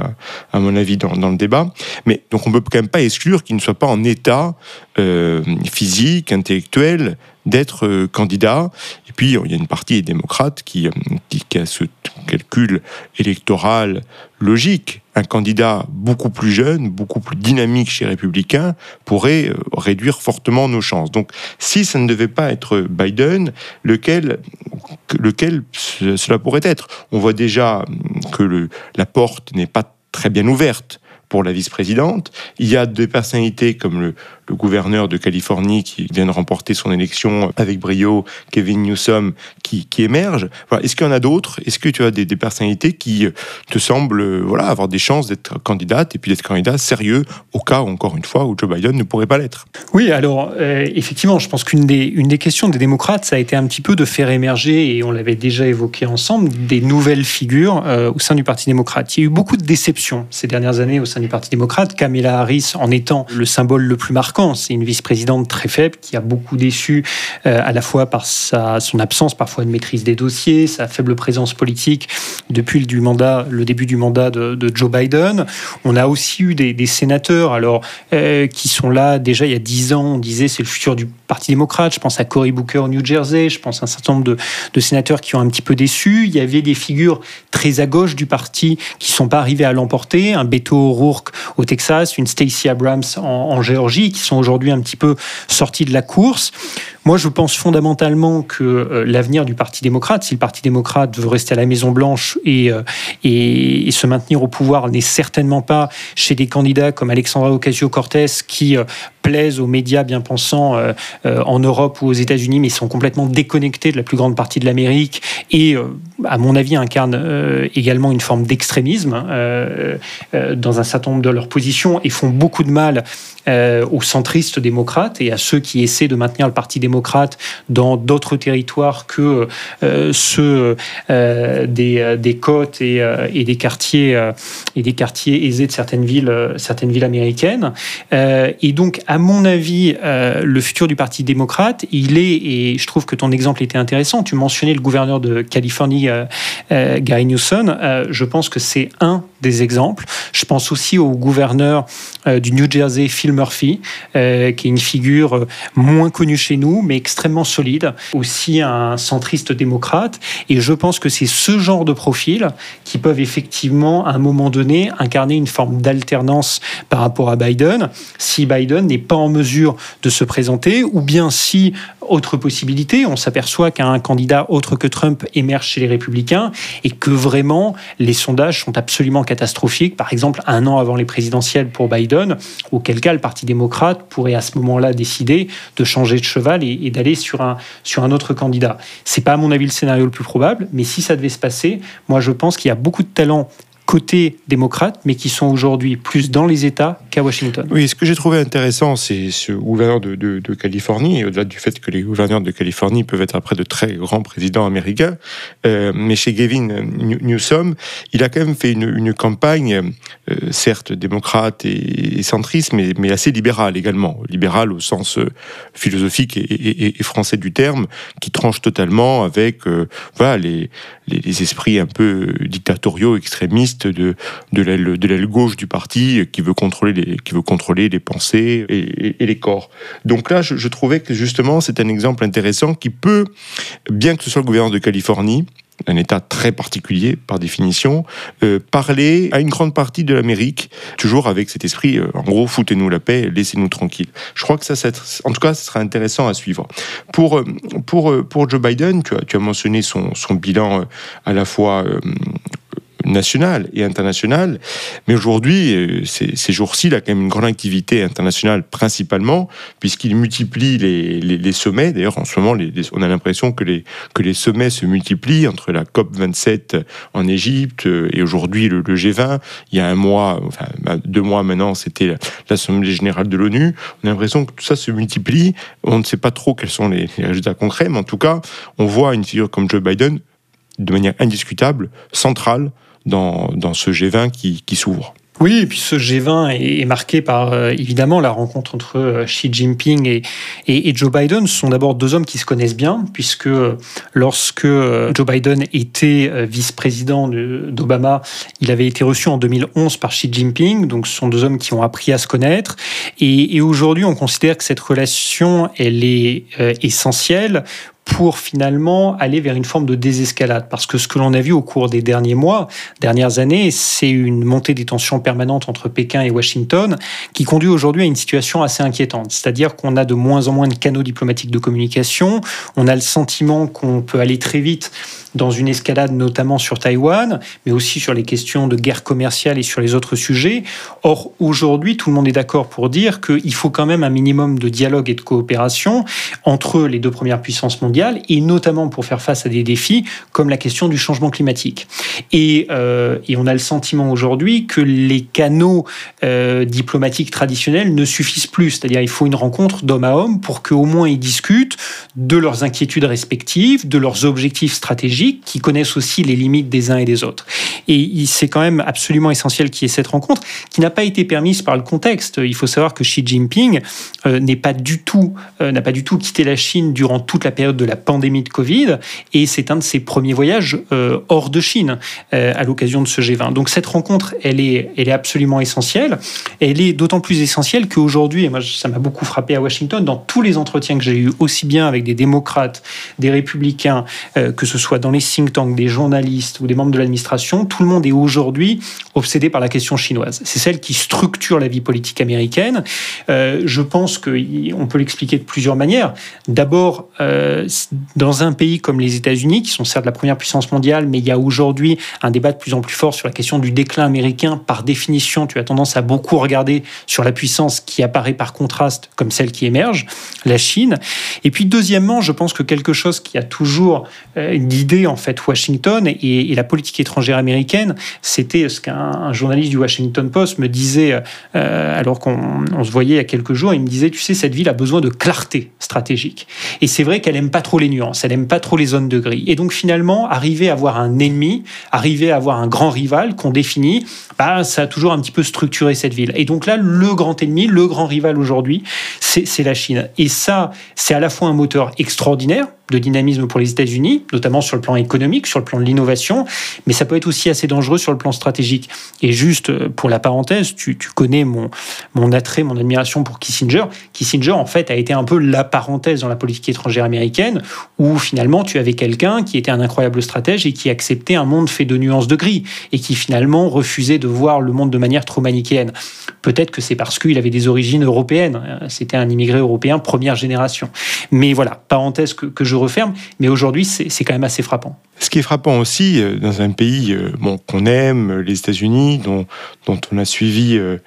à, mon avis, dans, dans, le débat. Mais donc, on peut quand même pas exclure qu'il ne soit pas en état euh, physique, intellectuel, d'être euh, candidat. Et puis, il y a une partie des démocrates qui, euh, qui, a ce calcul électoral logique. Un candidat beaucoup plus jeune, beaucoup plus dynamique chez les Républicains pourrait euh, réduire fortement nos chances. Donc, si ça ne devait pas être Biden, lequel, lequel cela pourrait être? On voit déjà que la porte n'est pas très bien ouverte pour la vice-présidente. Il y a des personnalités comme le, le gouverneur de Californie qui vient de remporter son élection avec brio, Kevin Newsom, qui, émerge. Est-ce qu'il y en a d'autres? Est-ce que tu as des, personnalités qui euh, te semblent euh, voilà, avoir des chances d'être candidate et puis d'être candidat sérieux au cas, encore une fois, où Joe Biden ne pourrait pas l'être? Oui, alors euh, effectivement, je pense qu'une des, une des questions des démocrates, ça a été un petit peu de faire émerger, et on l'avait déjà évoqué ensemble, des nouvelles figures au sein du Parti démocrate. Il y a eu beaucoup de déceptions ces dernières années au sein du Parti démocrate, Kamala Harris en étant le symbole le plus marquant c'est une vice-présidente très faible qui a beaucoup déçu euh, à la fois par sa, son absence parfois de maîtrise des dossiers, sa faible présence politique depuis le, début du mandat de, Joe Biden. On a aussi eu des, sénateurs alors euh, qui sont là déjà il y a dix ans. On disait c'est le futur du Parti démocrate. Je pense à Cory Booker au New Jersey. Je pense à un certain nombre de, sénateurs qui ont un petit peu déçu. Il y avait des figures très à gauche du parti qui sont pas arrivées à l'emporter. Un Beto O'Rourke au Texas, une Stacey Abrams en, en Géorgie, qui sont aujourd'hui un petit peu sortis de la course. Moi, je pense fondamentalement que euh, l'avenir du Parti démocrate, si le Parti démocrate veut rester à la Maison Blanche et, euh, et, se maintenir au pouvoir, n'est certainement pas chez des candidats comme Alexandra Ocasio-Cortez qui euh, plaisent aux médias bien pensants en Europe ou aux États-Unis, mais sont complètement déconnectés de la plus grande partie de l'Amérique et, à mon avis, incarnent également une forme d'extrémisme dans un certain nombre de leurs positions et font beaucoup de mal aux centristes démocrates et à ceux qui essaient de maintenir le Parti démocrate dans d'autres territoires que euh, ceux euh, des, des, côtes et, euh, et, des quartiers et des quartiers aisés de certaines villes, certaines villes américaines. et donc, à mon avis, le futur du Parti démocrate, il est, et je trouve que ton exemple était intéressant. Tu mentionnais le gouverneur de Californie, Gary Newsom. je pense que c'est un des exemples. Je pense aussi au gouverneur du New Jersey, Phil Murphy, qui est une figure moins connue chez nous, mais extrêmement solide, aussi un centriste démocrate. Et je pense que c'est ce genre de profil qui peuvent effectivement, à un moment donné, incarner une forme d'alternance par rapport à Biden, si Biden n'est pas en mesure de se présenter, ou bien si, autre possibilité, on s'aperçoit qu'un candidat autre que Trump émerge chez les républicains et que vraiment les sondages sont absolument catastrophiques, par exemple un an avant les présidentielles pour Biden, auquel cas le Parti démocrate pourrait à ce moment-là décider de changer de cheval d'aller sur un, sur un autre candidat. C'est pas à mon avis le scénario le plus probable, mais si ça devait se passer, moi je pense qu'il y a beaucoup de talents côté démocrate, mais qui sont aujourd'hui plus dans les États qu'à Washington. Oui, ce que j'ai trouvé intéressant, c'est ce gouverneur de, de, Californie, et au-delà du fait que les gouverneurs de Californie peuvent être après de très grands présidents américains, euh, mais chez Gavin Newsom, il a quand même fait une, une campagne, euh, certes démocrate et, centriste, mais, mais, assez libérale également, libérale au sens euh, philosophique et, et, et, français du terme, qui tranche totalement avec voilà, les, les, esprits un peu dictatoriaux, extrémistes de, de l'aile gauche du parti qui veut contrôler les, qui veut contrôler les pensées et, les corps. Donc là, je, trouvais que justement, c'est un exemple intéressant qui peut, bien que ce soit le gouvernement de Californie, un État très particulier par définition, euh, parler à une grande partie de l'Amérique, toujours avec cet esprit, euh, en gros, foutez-nous la paix, laissez-nous tranquilles. Je crois que ça, en tout cas, ce sera intéressant à suivre. Pour, euh, pour, pour Joe Biden, tu as, tu as mentionné son, son bilan à la fois nationales et internationales. Mais aujourd'hui, ces, jours-ci, il a quand même une grande activité internationale principalement, puisqu'il multiplie les, sommets. D'ailleurs, en ce moment, on a l'impression que les, que les sommets se multiplient entre la COP 27 en Égypte et aujourd'hui le, G20. Il y a un mois, enfin bah, deux mois maintenant, c'était l'Assemblée générale de l'ONU. On a l'impression que tout ça se multiplie. On ne sait pas trop quels sont les, résultats concrets, mais en tout cas, on voit une figure comme Joe Biden de manière indiscutable, centrale dans, ce G20 qui, s'ouvre. Oui, et puis ce G20 est, marqué par euh, évidemment la rencontre entre euh, Xi Jinping et, Joe Biden. Ce sont d'abord deux hommes qui se connaissent bien, puisque euh, lorsque Joe Biden était vice-président d'Obama, il avait été reçu en 2011 par Xi Jinping. Donc ce sont deux hommes qui ont appris à se connaître. Et aujourd'hui, on considère que cette relation, elle est essentielle pour finalement aller vers une forme de désescalade. Parce que ce que l'on a vu au cours des derniers mois, dernières années, c'est une montée des tensions permanentes entre Pékin et Washington qui conduit aujourd'hui à une situation assez inquiétante. C'est-à-dire qu'on a de moins en moins de canaux diplomatiques de communication, on a le sentiment qu'on peut aller très vite dans une escalade notamment sur Taïwan, mais aussi sur les questions de guerre commerciale et sur les autres sujets. Or, aujourd'hui, tout le monde est d'accord pour dire qu'il faut quand même un minimum de dialogue et de coopération entre les deux premières puissances mondiales, et notamment pour faire face à des défis comme la question du changement climatique. Et, euh, on a le sentiment aujourd'hui que les canaux euh, diplomatiques traditionnels ne suffisent plus, c'est-à-dire il faut une rencontre d'homme à homme pour qu'au moins ils discutent de leurs inquiétudes respectives, de leurs objectifs stratégiques, qui connaissent aussi les limites des uns et des autres. Et c'est quand même absolument essentiel qu'il y ait cette rencontre, qui n'a pas été permise par le contexte. Il faut savoir que Xi Jinping euh, euh, n'a pas du tout quitté la Chine durant toute la période de la pandémie de Covid, et c'est un de ses premiers voyages euh, hors de Chine à l'occasion de ce G20. Donc cette rencontre, elle est, elle est absolument essentielle. Elle est d'autant plus essentielle qu'aujourd'hui, et moi ça m'a beaucoup frappé à Washington, dans tous les entretiens que j'ai eus, aussi bien avec des démocrates, des républicains, que ce soit dans dans les think tanks, des journalistes ou des membres de l'administration, tout le monde est aujourd'hui obsédé par la question chinoise. C'est celle qui structure la vie politique américaine. Euh, je pense qu'on peut l'expliquer de plusieurs manières. D'abord, euh, dans un pays comme les États-Unis, qui sont certes la première puissance mondiale, mais il y a aujourd'hui un débat de plus en plus fort sur la question du déclin américain. Par définition, tu as tendance à beaucoup regarder sur la puissance qui apparaît par contraste comme celle qui émerge, la Chine. Et puis, deuxièmement, je pense que quelque chose qui a toujours euh, en fait Washington et, la politique étrangère américaine. C'était ce qu'un journaliste du Washington Post me disait euh, alors qu'on se voyait il y a quelques jours. Il me disait, tu sais, cette ville a besoin de clarté stratégique. Et c'est vrai qu'elle aime pas trop les nuances, elle aime pas trop les zones de gris. Et donc finalement, arriver à avoir un ennemi, arriver à avoir un grand rival qu'on définit, bah, ça a toujours un petit peu structuré cette ville. Et donc là, le grand ennemi, le grand rival aujourd'hui, c'est la Chine. Et ça, c'est à la fois un moteur extraordinaire de dynamisme pour les États-Unis, notamment sur le plan économique, sur le plan de l'innovation, mais ça peut être aussi assez dangereux sur le plan stratégique. Et juste euh, pour la parenthèse, tu, connais mon, attrait, mon admiration pour Kissinger. Kissinger, en fait, a été un peu la parenthèse dans la politique étrangère américaine, où finalement tu avais quelqu'un qui était un incroyable stratège et qui acceptait un monde fait de nuances de gris, et qui finalement refusait de voir le monde de manière trop manichéenne. Peut-être que c'est parce qu'il avait des origines européennes. Euh, c'était un immigré européen première génération. Mais voilà, parenthèse que je referme, mais aujourd'hui, c'est quand même assez frappant. Ce qui est frappant aussi, euh, dans un pays euh, qu'on aime, les États-Unis, dont, dont, on a suivi euh,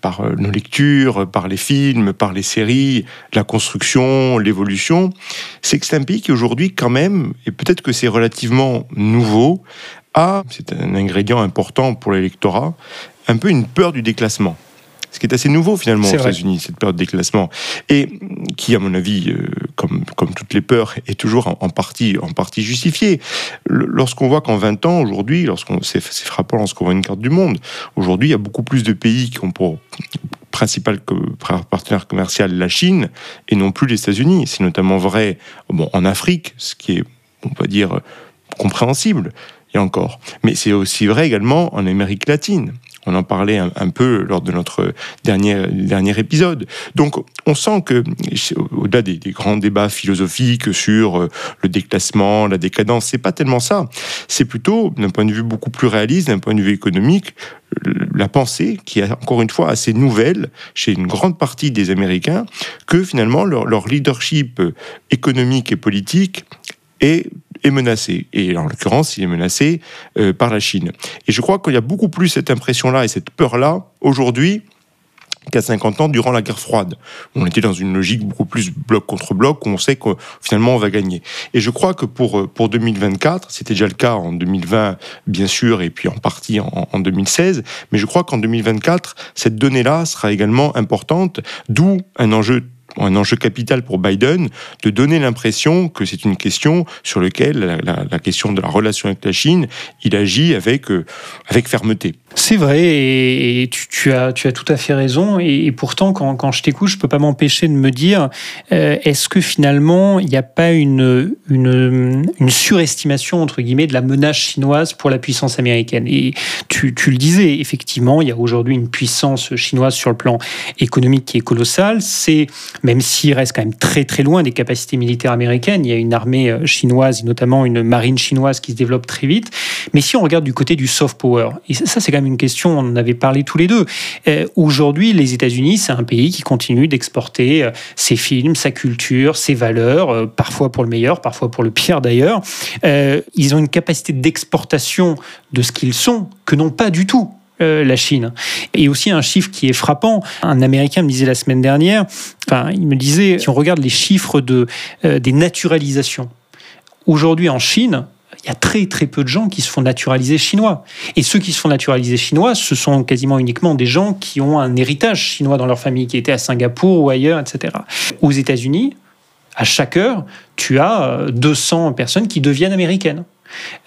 par nos lectures, par les films, par les séries, la construction, l'évolution, c'est que c'est un pays qui aujourd'hui quand même, et peut-être que c'est relativement nouveau, a, c'est un ingrédient important pour l'électorat, un peu une peur du déclassement ce qui est assez nouveau finalement aux États-Unis, cette peur de déclassement, et qui, à mon avis, euh, comme, comme toutes les peurs, est toujours en, partie, en partie justifiée. Lorsqu'on voit qu'en 20 ans, aujourd'hui, lorsqu'on c'est frappant lorsqu'on voit une carte du monde, aujourd'hui, il y a beaucoup plus de pays qui ont pour principal partenaire commercial la Chine et non plus les États-Unis. C'est notamment vrai bon, en Afrique, ce qui est, on va dire, compréhensible, et encore. Mais c'est aussi vrai également en Amérique latine. On en parlait un, peu lors de notre dernier, dernier épisode. Donc, on sent que, au-delà des, grands débats philosophiques sur euh, le déclassement, la décadence, c'est pas tellement ça. C'est plutôt, d'un point de vue beaucoup plus réaliste, d'un point de vue économique, la pensée qui est encore une fois assez nouvelle chez une grande partie des Américains, que finalement leur, leur leadership économique et politique est est menacé. Et en l'occurrence, il est menacé par la Chine. Et je crois qu'il y a beaucoup plus cette impression-là et cette peur-là aujourd'hui qu'à 50 ans durant la guerre froide. On était dans une logique beaucoup plus bloc contre bloc où on sait que finalement on va gagner. Et je crois que pour, pour 2024, c'était déjà le cas en 2020 bien sûr et puis en partie en, en 2016, mais je crois qu'en 2024, cette donnée-là sera également importante, d'où un enjeu un enjeu capital pour Biden de donner l'impression que c'est une question sur laquelle la, question de la relation avec la Chine, il agit avec, euh, avec fermeté. C'est vrai, et, tu, as, tout à fait raison. Et, pourtant, quand, je t'écoute, je ne peux pas m'empêcher de me dire euh, est-ce que finalement, il n'y a pas une, une, une, surestimation, entre guillemets, de la menace chinoise pour la puissance américaine? Et tu, tu le disais, effectivement, il y a aujourd'hui une puissance chinoise sur le plan économique qui est colossale. C'est même s'il reste quand même très très loin des capacités militaires américaines. Il y a une armée euh, chinoise, notamment une marine chinoise qui se développe très vite. Mais si on regarde du côté du soft power, et ça c'est quand même une question, on en avait parlé tous les deux. Euh, aujourd'hui, les États-Unis, c'est un pays qui continue d'exporter euh, ses films, sa culture, ses valeurs, parfois pour le meilleur, parfois pour le pire d'ailleurs. ils ont une capacité d'exportation de ce qu'ils sont que n'ont pas du tout euh, la Chine. Et aussi un chiffre qui est frappant. Un Américain me disait la semaine dernière, enfin, il me disait, si on regarde les chiffres de, euh, des naturalisations, aujourd'hui en Chine, il y a très très peu de gens qui se font naturaliser chinois. Et ceux qui se font naturaliser chinois, ce sont quasiment uniquement des gens qui ont un héritage chinois dans leur famille, qui étaient à Singapour ou ailleurs, etc. Aux États-Unis, à chaque heure, tu as 200 euh, personnes qui deviennent américaines.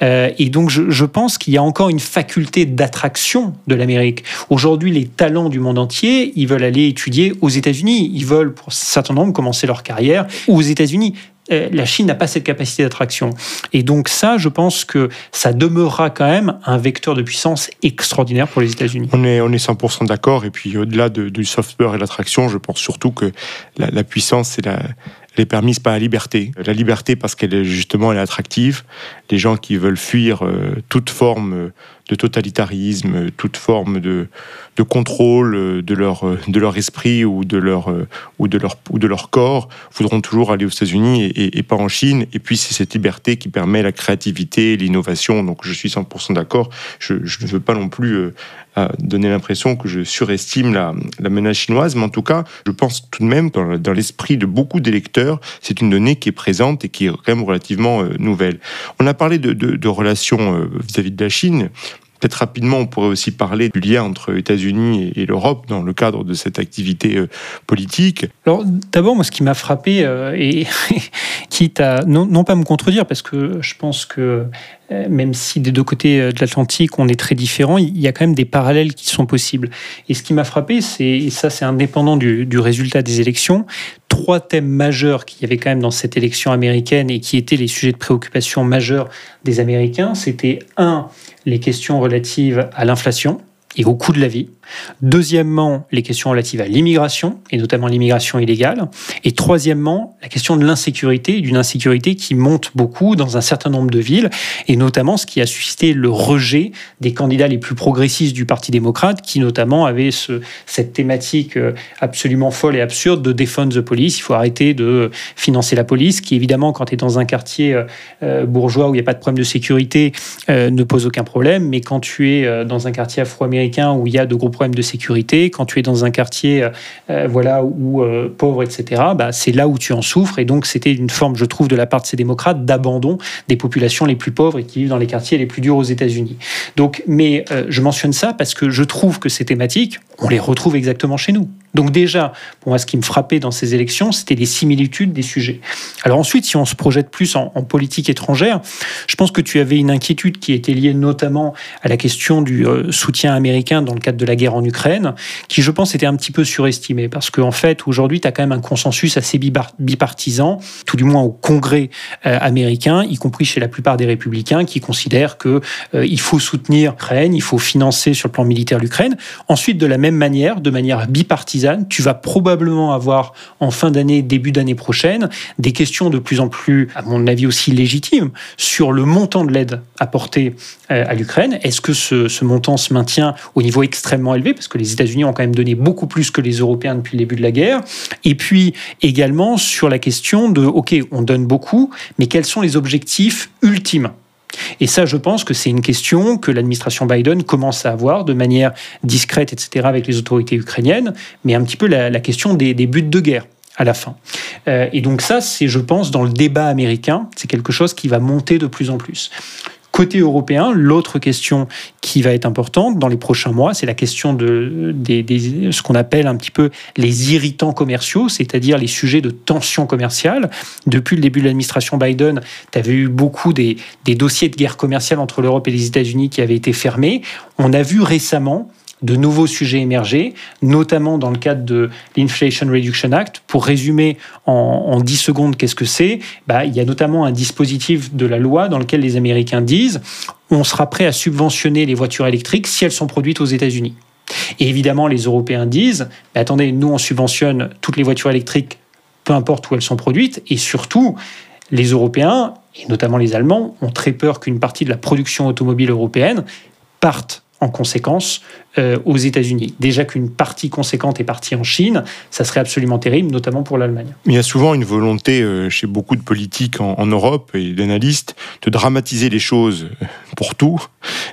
Euh, et donc, je, pense qu'il y a encore une faculté d'attraction de l'Amérique. Aujourd'hui, les talents du monde entier, ils veulent aller étudier aux États-Unis. Ils veulent, pour un certain nombre, commencer leur carrière aux États-Unis euh, la Chine n'a pas cette capacité d'attraction. Et donc ça, je pense que ça demeurera quand même un vecteur de puissance extraordinaire pour les États-Unis. On est, on est 100% d'accord. Et puis au-delà du software et l'attraction, je pense surtout que la, la puissance, c'est la, elle est permise par la liberté. La liberté parce qu'elle est justement attractive. Les gens qui veulent fuir euh, toute forme de totalitarisme, toute forme de, de contrôle de leur, de leur esprit ou de leur, ou, de leur, ou de leur corps voudront toujours aller aux États-Unis et, pas en Chine. Et puis c'est cette liberté qui permet la créativité, l'innovation. Donc je suis 100% d'accord. Je, ne veux pas non plus euh, donner l'impression que je surestime la, menace chinoise, mais en tout cas, je pense tout de même dans, dans l'esprit de beaucoup d'électeurs, c'est une donnée qui est présente et qui est quand même relativement euh, nouvelle. On a parlé de, de, relations euh, vis-à-vis -vis de la Chine. Peut-être rapidement, on pourrait aussi parler du lien entre États-Unis et, l'Europe dans le cadre de cette activité euh, politique. Alors d'abord, moi, ce qui m'a frappé, euh, et (laughs) quitte à non, non, pas me contredire, parce que je pense que euh, même si des deux côtés de l'Atlantique on est très différents, il y a quand même des parallèles qui sont possibles. Et ce qui m'a frappé, c'est, et ça c'est indépendant du, du résultat des élections, trois thèmes majeurs qu'il y avait quand même dans cette élection américaine et qui étaient les sujets de préoccupation majeurs des Américains, c'était un, les questions relatives à l'inflation et au coût de la vie. Deuxièmement, les questions relatives à l'immigration, et notamment l'immigration illégale. Et troisièmement, la question de l'insécurité, d'une insécurité qui monte beaucoup dans un certain nombre de villes, et notamment ce qui a suscité le rejet des candidats les plus progressistes du Parti démocrate, qui notamment avaient ce, cette thématique euh, absolument folle et absurde de défend the police. Il faut arrêter de financer la police, qui évidemment, quand tu es dans un quartier euh, euh, bourgeois où il n'y a pas de problème de sécurité, ne pose aucun problème. Mais quand tu es dans un quartier afro-américain où il y a de gros de sécurité, quand tu es dans un quartier euh, voilà, où, euh, pauvre, etc., bah, c'est là où tu en souffres. Et donc, c'était une forme, je trouve, de la part de ces démocrates d'abandon des populations les plus pauvres et qui vivent dans les quartiers les plus durs aux États-Unis. Donc, mais euh, je mentionne ça parce que je trouve que ces thématiques, on les retrouve exactement chez nous. Donc déjà, moi, ce qui me frappait dans ces élections, c'était les similitudes des sujets. Alors ensuite, si on se projette plus en, politique étrangère, je pense que tu avais une inquiétude qui était liée notamment à la question du soutien américain dans le cadre de la guerre en Ukraine, qui je pense était un petit peu surestimé, parce qu'en fait, aujourd'hui, tu as quand même un consensus assez bipartisan, tout du moins au Congrès euh, américain, y compris chez la plupart des républicains, qui considèrent qu'il euh, il faut soutenir l'Ukraine, il faut financer sur le plan militaire l'Ukraine. Ensuite, de la même manière, de manière bipartisane. Tu vas probablement avoir en fin d'année, début d'année prochaine, des questions de plus en plus, à mon avis aussi légitimes, sur le montant de l'aide apportée euh, à l'Ukraine. Est-ce que ce, ce, montant se maintient au niveau extrêmement élevé? Parce que les États-Unis ont quand même donné beaucoup plus que les Européens depuis le début de la guerre. Et puis également sur la question de, OK, on donne beaucoup, mais quels sont les objectifs ultimes? Et ça, je pense que c'est une question que l'administration Biden commence à avoir de manière discrète, etc., avec les autorités ukrainiennes, mais un petit peu la, question des, buts de guerre à la fin. Euh, et donc ça, c'est, je pense, dans le débat américain, c'est quelque chose qui va monter de plus en plus. Côté européen, l'autre question qui va être importante dans les prochains mois, c'est la question de ce qu'on appelle un petit peu les irritants commerciaux, c'est-à-dire les sujets de tension commerciale. Depuis le début de l'administration Biden, tu avais eu beaucoup des, des dossiers de guerre commerciale entre l'Europe et les États-Unis qui avaient été fermés. On a vu récemment de nouveaux sujets émerger, notamment dans le cadre de l'Inflation Reduction Act. Pour résumer en, 10 secondes qu'est-ce que c'est, bah, il y a notamment un dispositif de la loi dans lequel les Américains disent on sera prêt à subventionner les voitures électriques si elles sont produites aux États-Unis. Et évidemment, les Européens disent attendez, nous, on subventionne toutes les voitures électriques, peu importe où elles sont produites, et surtout, les Européens, et notamment les Allemands, ont très peur qu'une partie de la production automobile européenne parte en conséquence euh, aux États-Unis. Déjà qu'une partie conséquente est partie en Chine, ça serait absolument terrible, notamment pour l'Allemagne. Il y a souvent une volonté euh, chez beaucoup de politiques en, Europe et d'analystes de dramatiser les choses pour tout,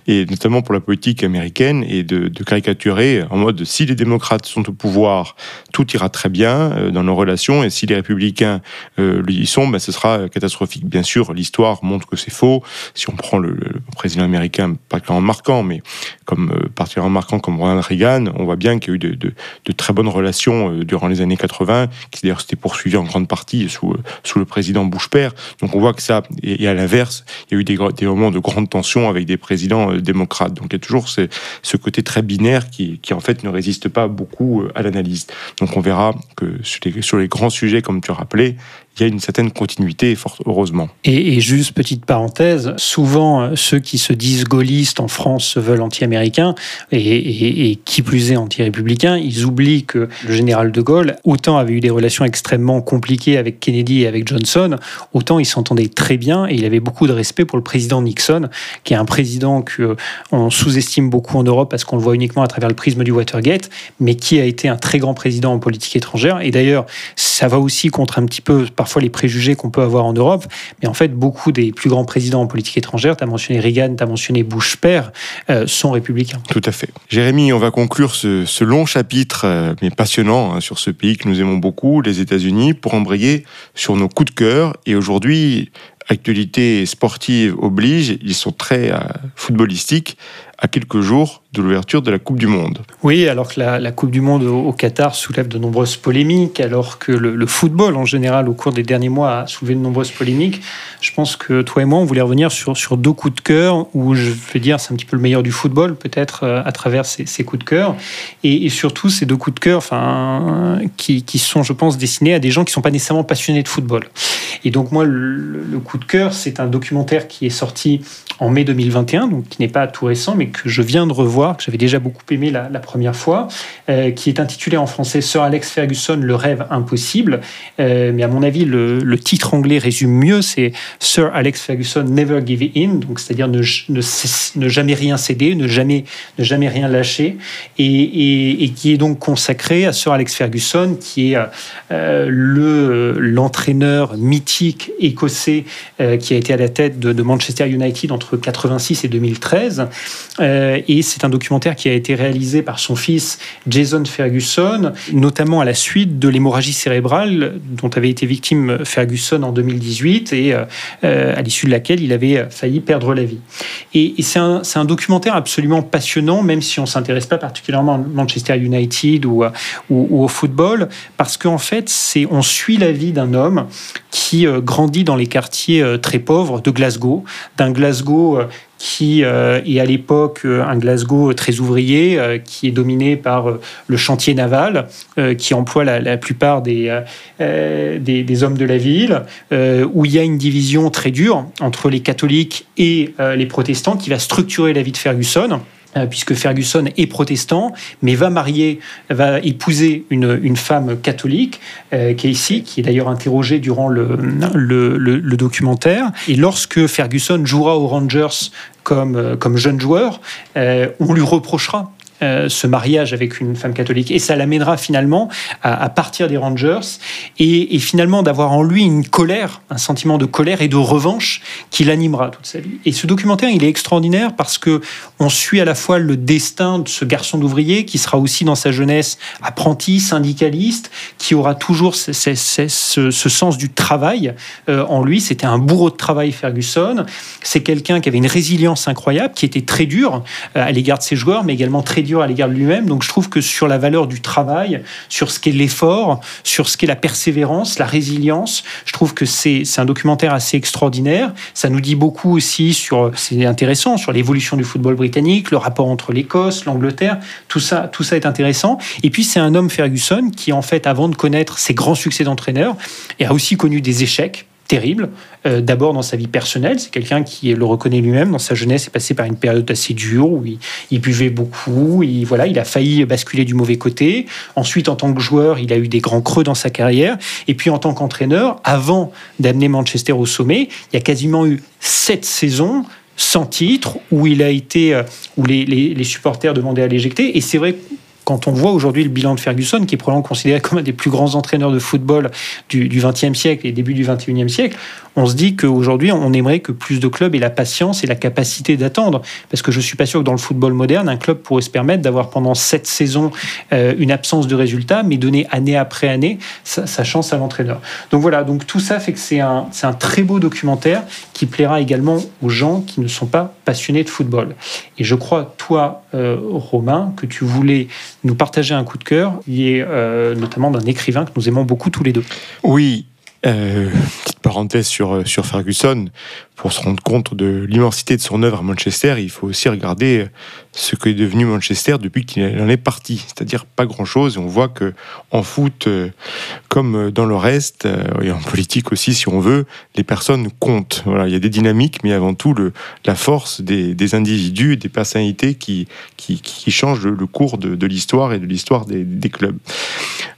et notamment pour la politique américaine, et de, caricaturer en mode si les démocrates sont au pouvoir, tout ira très bien euh, dans nos relations, et si les républicains y sont, ben, ce sera catastrophique. Bien sûr, l'histoire montre que c'est faux. Si on prend le, président américain, pas qu'en marquant, mais comme euh, particulièrement marquant comme Ronald Reagan, on voit bien qu'il y a eu de, très bonnes relations euh, durant les années 80, qui d'ailleurs s'étaient poursuivies en grande partie sous, euh, sous le président Bush père. Donc on voit que ça, et, à l'inverse, il y a eu des, moments de grande tension avec des présidents démocrates. Donc il y a toujours ce, ce côté très binaire qui, qui en fait ne résiste pas beaucoup à l'analyse. Donc on verra que sur les, sur les grands sujets, comme tu as rappelé, il y a une certaine continuité, fort heureusement. Et, juste petite parenthèse, souvent euh, ceux qui se disent gaullistes en France se veulent anti-américains et, qui plus est anti-républicains. Ils oublient que le général de Gaulle, autant avait eu des relations extrêmement compliquées avec Kennedy et avec Johnson, autant il s'entendait très bien et il avait beaucoup de respect pour le président Nixon, qui est un président qu'on sous-estime beaucoup en Europe parce qu'on le voit uniquement à travers le prisme du Watergate, mais qui a été un très grand président en politique étrangère. Et d'ailleurs, ça va aussi contre un petit peu parfois les préjugés qu'on peut avoir en Europe. Mais en fait, beaucoup des plus grands présidents en politique étrangère, tu as mentionné Reagan, tu as mentionné Bush père, euh, sont républicains. Tout à fait. Jérémy, on va conclure ce, long chapitre, euh, mais passionnant, hein, sur ce pays que nous aimons beaucoup, les États-Unis, pour embrayer sur nos coups de cœur. Et aujourd'hui, actualité sportive oblige, ils sont très euh, footballistiques à quelques jours de l'ouverture de la Coupe du Monde. Oui, alors que la, Coupe du Monde au, Qatar soulève de nombreuses polémiques, alors que le, football en général au cours des derniers mois a soulevé de nombreuses polémiques, je pense que toi et moi, on voulait revenir sur, sur deux coups de cœur, où je vais dire c'est un petit peu le meilleur du football, peut-être euh, à travers ces, coups de cœur, et, surtout ces deux coups de cœur enfin, qui, qui, sont, je pense, destinés à des gens qui ne sont pas nécessairement passionnés de football. Et donc moi, le, le coup de cœur, c'est un documentaire qui est sorti en mai 2021, donc qui n'est pas tout récent, mais que je viens de revoir, que j'avais déjà beaucoup aimé la, première fois, euh, qui est intitulé en français Sir Alex Ferguson, le rêve impossible. Euh, mais à mon avis, le, titre anglais résume mieux, c'est Sir Alex Ferguson Never Give In, donc c'est-à-dire ne, jamais rien céder, ne jamais, ne jamais rien lâcher, et, qui est donc consacré à Sir Alex Ferguson, qui est euh, le l'entraîneur mythique écossais qui a été à la tête de, de Manchester United entre 86 et 2013. Euh, et c'est un documentaire qui a été réalisé par son fils Jason Ferguson, notamment à la suite de l'hémorragie cérébrale dont avait été victime Ferguson en 2018 et euh, euh, à l'issue de laquelle il avait failli perdre la vie. Et, c'est un, documentaire absolument passionnant, même si on ne s'intéresse pas particulièrement à Manchester United ou, ou, au football, parce qu'en fait, on suit la vie d'un homme qui grandit dans les quartiers très pauvres de Glasgow, d'un Glasgow qui euh, est à l'époque euh, un Glasgow très ouvrier, euh, qui est dominé par le chantier naval, qui emploie la, plupart des, des, hommes de la ville, où il y a une division très dure entre les catholiques et les protestants qui va structurer la vie de Ferguson. Euh, puisque Ferguson est protestant, mais va marier, va épouser une, une femme catholique, euh, Casey, qui est d'ailleurs interrogée durant le, le, documentaire. Et lorsque Ferguson jouera aux Rangers comme, euh, comme jeune joueur, on lui reprochera euh, ce mariage avec une femme catholique. Et ça l'amènera finalement à, partir des Rangers et, finalement d'avoir en lui une colère, un sentiment de colère et de revanche qui l'animera toute sa vie. Et ce documentaire, il est extraordinaire parce que on suit à la fois le destin de ce garçon d'ouvrier qui sera aussi dans sa jeunesse apprenti, syndicaliste, qui aura toujours ce, sens du travail euh, en lui. C'était un bourreau de travail, Ferguson. C'est quelqu'un qui avait une résilience incroyable, qui était très dur euh, à l'égard de ses joueurs, mais également très à l'égard de lui-même. Donc je trouve que sur la valeur du travail, sur ce qu'est l'effort, sur ce qu'est la persévérance, la résilience, je trouve que c'est un documentaire assez extraordinaire. Ça nous dit beaucoup aussi sur, c'est intéressant, sur l'évolution du football britannique, le rapport entre l'Écosse, l'Angleterre, tout ça, tout ça est intéressant. Et puis c'est un homme Ferguson qui en fait, avant de connaître ses grands succès d'entraîneur, a aussi connu des échecs terrible. Euh, d'abord dans sa vie personnelle, c'est quelqu'un qui le reconnaît lui-même. Dans sa jeunesse, est passé par une période assez dure où il, buvait beaucoup. Il, voilà, il a failli basculer du mauvais côté. Ensuite, en tant que joueur, il a eu des grands creux dans sa carrière. Et puis, en tant qu'entraîneur, avant d'amener Manchester au sommet, il y a quasiment eu sept saisons sans titre où il a été, euh, où les, les supporters demandaient à l'éjecter. Et c'est vrai quand on voit aujourd'hui le bilan de Ferguson, qui est probablement considéré comme un des plus grands entraîneurs de football du XXe siècle et début du XXIe siècle, on se dit qu'aujourd'hui, on aimerait que plus de clubs aient la patience et la capacité d'attendre. Parce que je ne suis pas sûr que dans le football moderne, un club pourrait se permettre d'avoir pendant sept saisons euh, une absence de résultats, mais donner année après année sa, chance à l'entraîneur. Donc voilà, donc tout ça fait que c'est un, un très beau documentaire qui plaira également aux gens qui ne sont pas passionnés de football. Et je crois, toi, euh, Romain, que tu voulais nous partager un coup de cœur, euh, notamment d'un écrivain que nous aimons beaucoup tous les deux. Oui, euh, parenthèse sur, euh, sur Ferguson, pour se rendre compte de l'immensité de son œuvre à Manchester, il faut aussi regarder ce qu'est devenu Manchester depuis qu'il en est parti, c'est-à-dire pas grand-chose. On voit que en foot, euh, comme dans le reste, et en politique aussi, si on veut, les personnes comptent. Voilà, il y a des dynamiques, mais avant tout la force des, des individus, des personnalités qui, qui, qui changent le, cours de, l'histoire et de l'histoire des, clubs.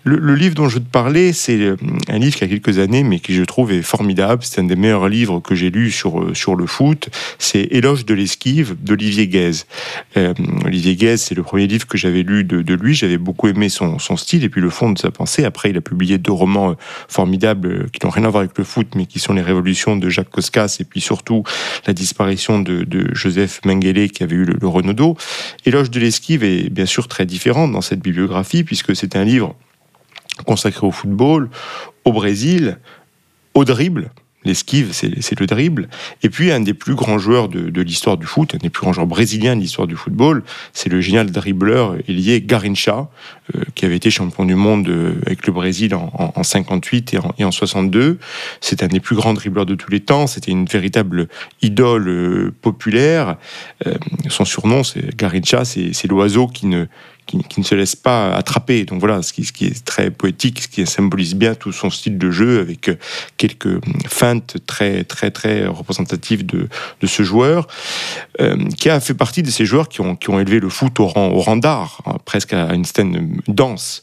Le, le, livre dont je veux te parler, c'est un livre qui a quelques années mais qui je trouve est formidable. C'est un des meilleurs livres que j'ai lu sur, euh, sur le foot. C'est Éloge de l'esquive d'Olivier Guèze. Euh, Olivier Guèze, c'est le premier livre que j'avais lu de, lui. J'avais beaucoup aimé son, style et puis le fond de sa pensée. Après, il a publié deux romans euh, formidables qui n'ont rien à voir avec le foot, mais qui sont les révolutions de Jacques Coscas et puis surtout la disparition de, de Joseph Mengele qui avait eu le, le Renaudot. Éloge de l'esquive est bien sûr très différent dans cette bibliographie puisque c'est un livre consacré au football, au Brésil, au dribble. L'esquive, c'est le dribble. Et puis, un des plus grands joueurs de, l'histoire du foot, un des plus grands joueurs brésiliens de l'histoire du football, c'est le génial dribbleur lié Garincha, euh, qui avait été champion du monde euh, avec le Brésil en, en, 58 et en, et en 62. C'est un des plus grands dribbleurs de tous les temps. C'était une véritable idole euh, populaire. son surnom, c'est Garincha, c'est l'oiseau qui ne, qui, ne se laisse pas attraper. Donc voilà, ce qui, est très poétique, ce qui symbolise bien tout son style de jeu avec euh, quelques feintes très très très représentatives de, de ce joueur, euh, qui a fait partie de ces joueurs qui ont, qui ont élevé le foot au rang, au rang d'art, hein, presque à une scène dense.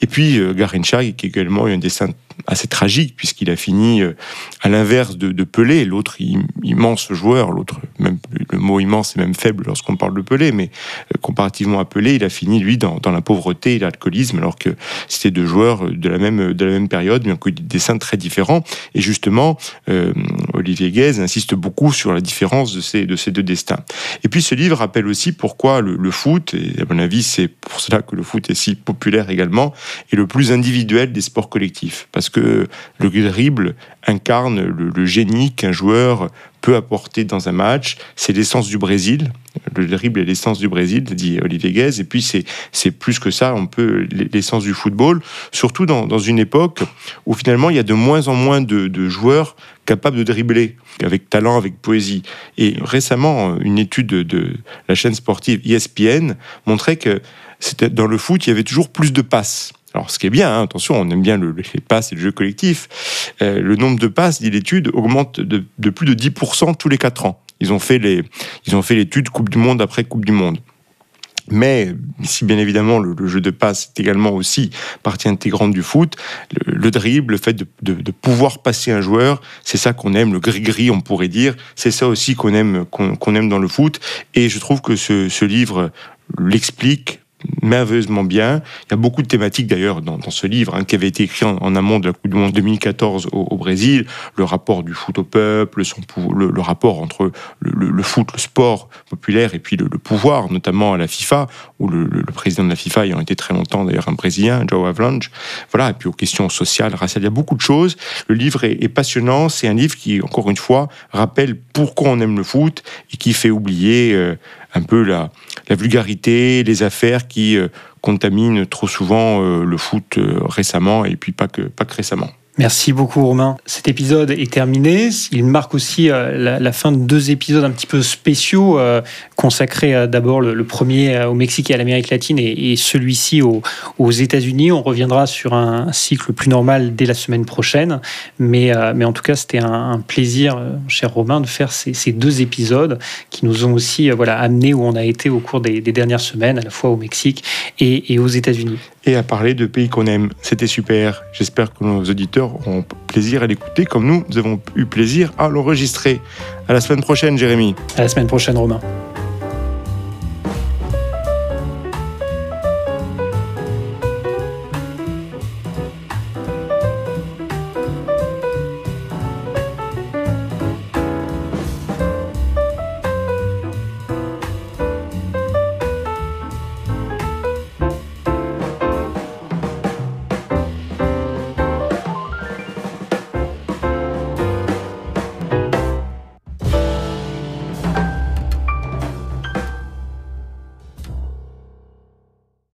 Et puis euh, Garincha, qui est également un dessin assez tragique puisqu'il a fini euh, à l'inverse de, Pelé, l'autre immense joueur, l'autre même le mot immense est même faible lorsqu'on parle de Pelé, mais euh, comparativement à Pelé, il a fini lui dans, la pauvreté et l'alcoolisme, alors que c'était deux joueurs de la même de la même période, bien que des dessins très différents. Et justement, euh, Olivier Guèze insiste beaucoup sur la différence de ces de ces deux destins. Et puis ce livre rappelle aussi pourquoi le, le foot, et à mon avis c'est pour cela que le foot est si populaire également, est le plus individuel des sports collectifs, parce que le dribble incarne le, génie qu'un joueur peut apporter dans un match. C'est l'essence du Brésil. Le dribble est l'essence du Brésil, dit Olivier Guez. Et puis, c'est plus que ça, on peut l'essence du football, surtout dans, dans, une époque où finalement, il y a de moins en moins de, de, joueurs capables de dribbler, avec talent, avec poésie. Et récemment, une étude de la chaîne sportive ESPN montrait que dans le foot, il y avait toujours plus de passes. Alors, ce qui est bien, hein, attention, on aime bien le, les passes et le jeu collectif. Euh, le nombre de passes, dit l'étude, augmente de, de, plus de 10% tous les 4 ans. Ils ont fait les, ils ont fait l'étude Coupe du Monde après Coupe du Monde. Mais si bien évidemment le, jeu de passe est également aussi partie intégrante du foot, le, dribble, le fait de, pouvoir passer un joueur, c'est ça qu'on aime, le gris-gris on pourrait dire, c'est ça aussi qu'on aime, qu'on aime dans le foot. Et je trouve que ce, ce livre l'explique merveilleusement bien. Il y a beaucoup de thématiques d'ailleurs dans, ce livre hein, qui avait été écrit en, amont de la Coupe du Monde 2014 au, Brésil. Le rapport du foot au peuple, le rapport entre le, foot, le sport populaire et puis le, pouvoir, notamment à la FIFA, où le, président de la FIFA ayant été très longtemps d'ailleurs un Brésilien, Joe Avalanche. Voilà, et puis aux questions sociales, raciales, il y a beaucoup de choses. Le livre est, passionnant. C'est un livre qui, encore une fois, rappelle pourquoi on aime le foot et qui fait oublier euh, un peu la, la vulgarité, les affaires qui euh, contaminent trop souvent euh, le foot euh, récemment et puis pas que, pas que récemment. Merci beaucoup Romain. Cet épisode est terminé. Il marque aussi euh, la, fin de deux épisodes un petit peu spéciaux euh, consacrés euh, d'abord le, premier au Mexique et à l'Amérique latine et, celui-ci aux, États-Unis. On reviendra sur un cycle plus normal dès la semaine prochaine. Mais, en tout cas, c'était un, plaisir, cher Romain, de faire ces, deux épisodes qui nous ont aussi voilà, amenés où on a été au cours des, dernières semaines, à la fois au Mexique et aux États-Unis. Et à parler de pays qu'on aime. C'était super. J'espère que nos auditeurs auront plaisir à l'écouter comme nous, nous avons eu plaisir à l'enregistrer. À la semaine prochaine, Jérémy. À la semaine prochaine, Romain.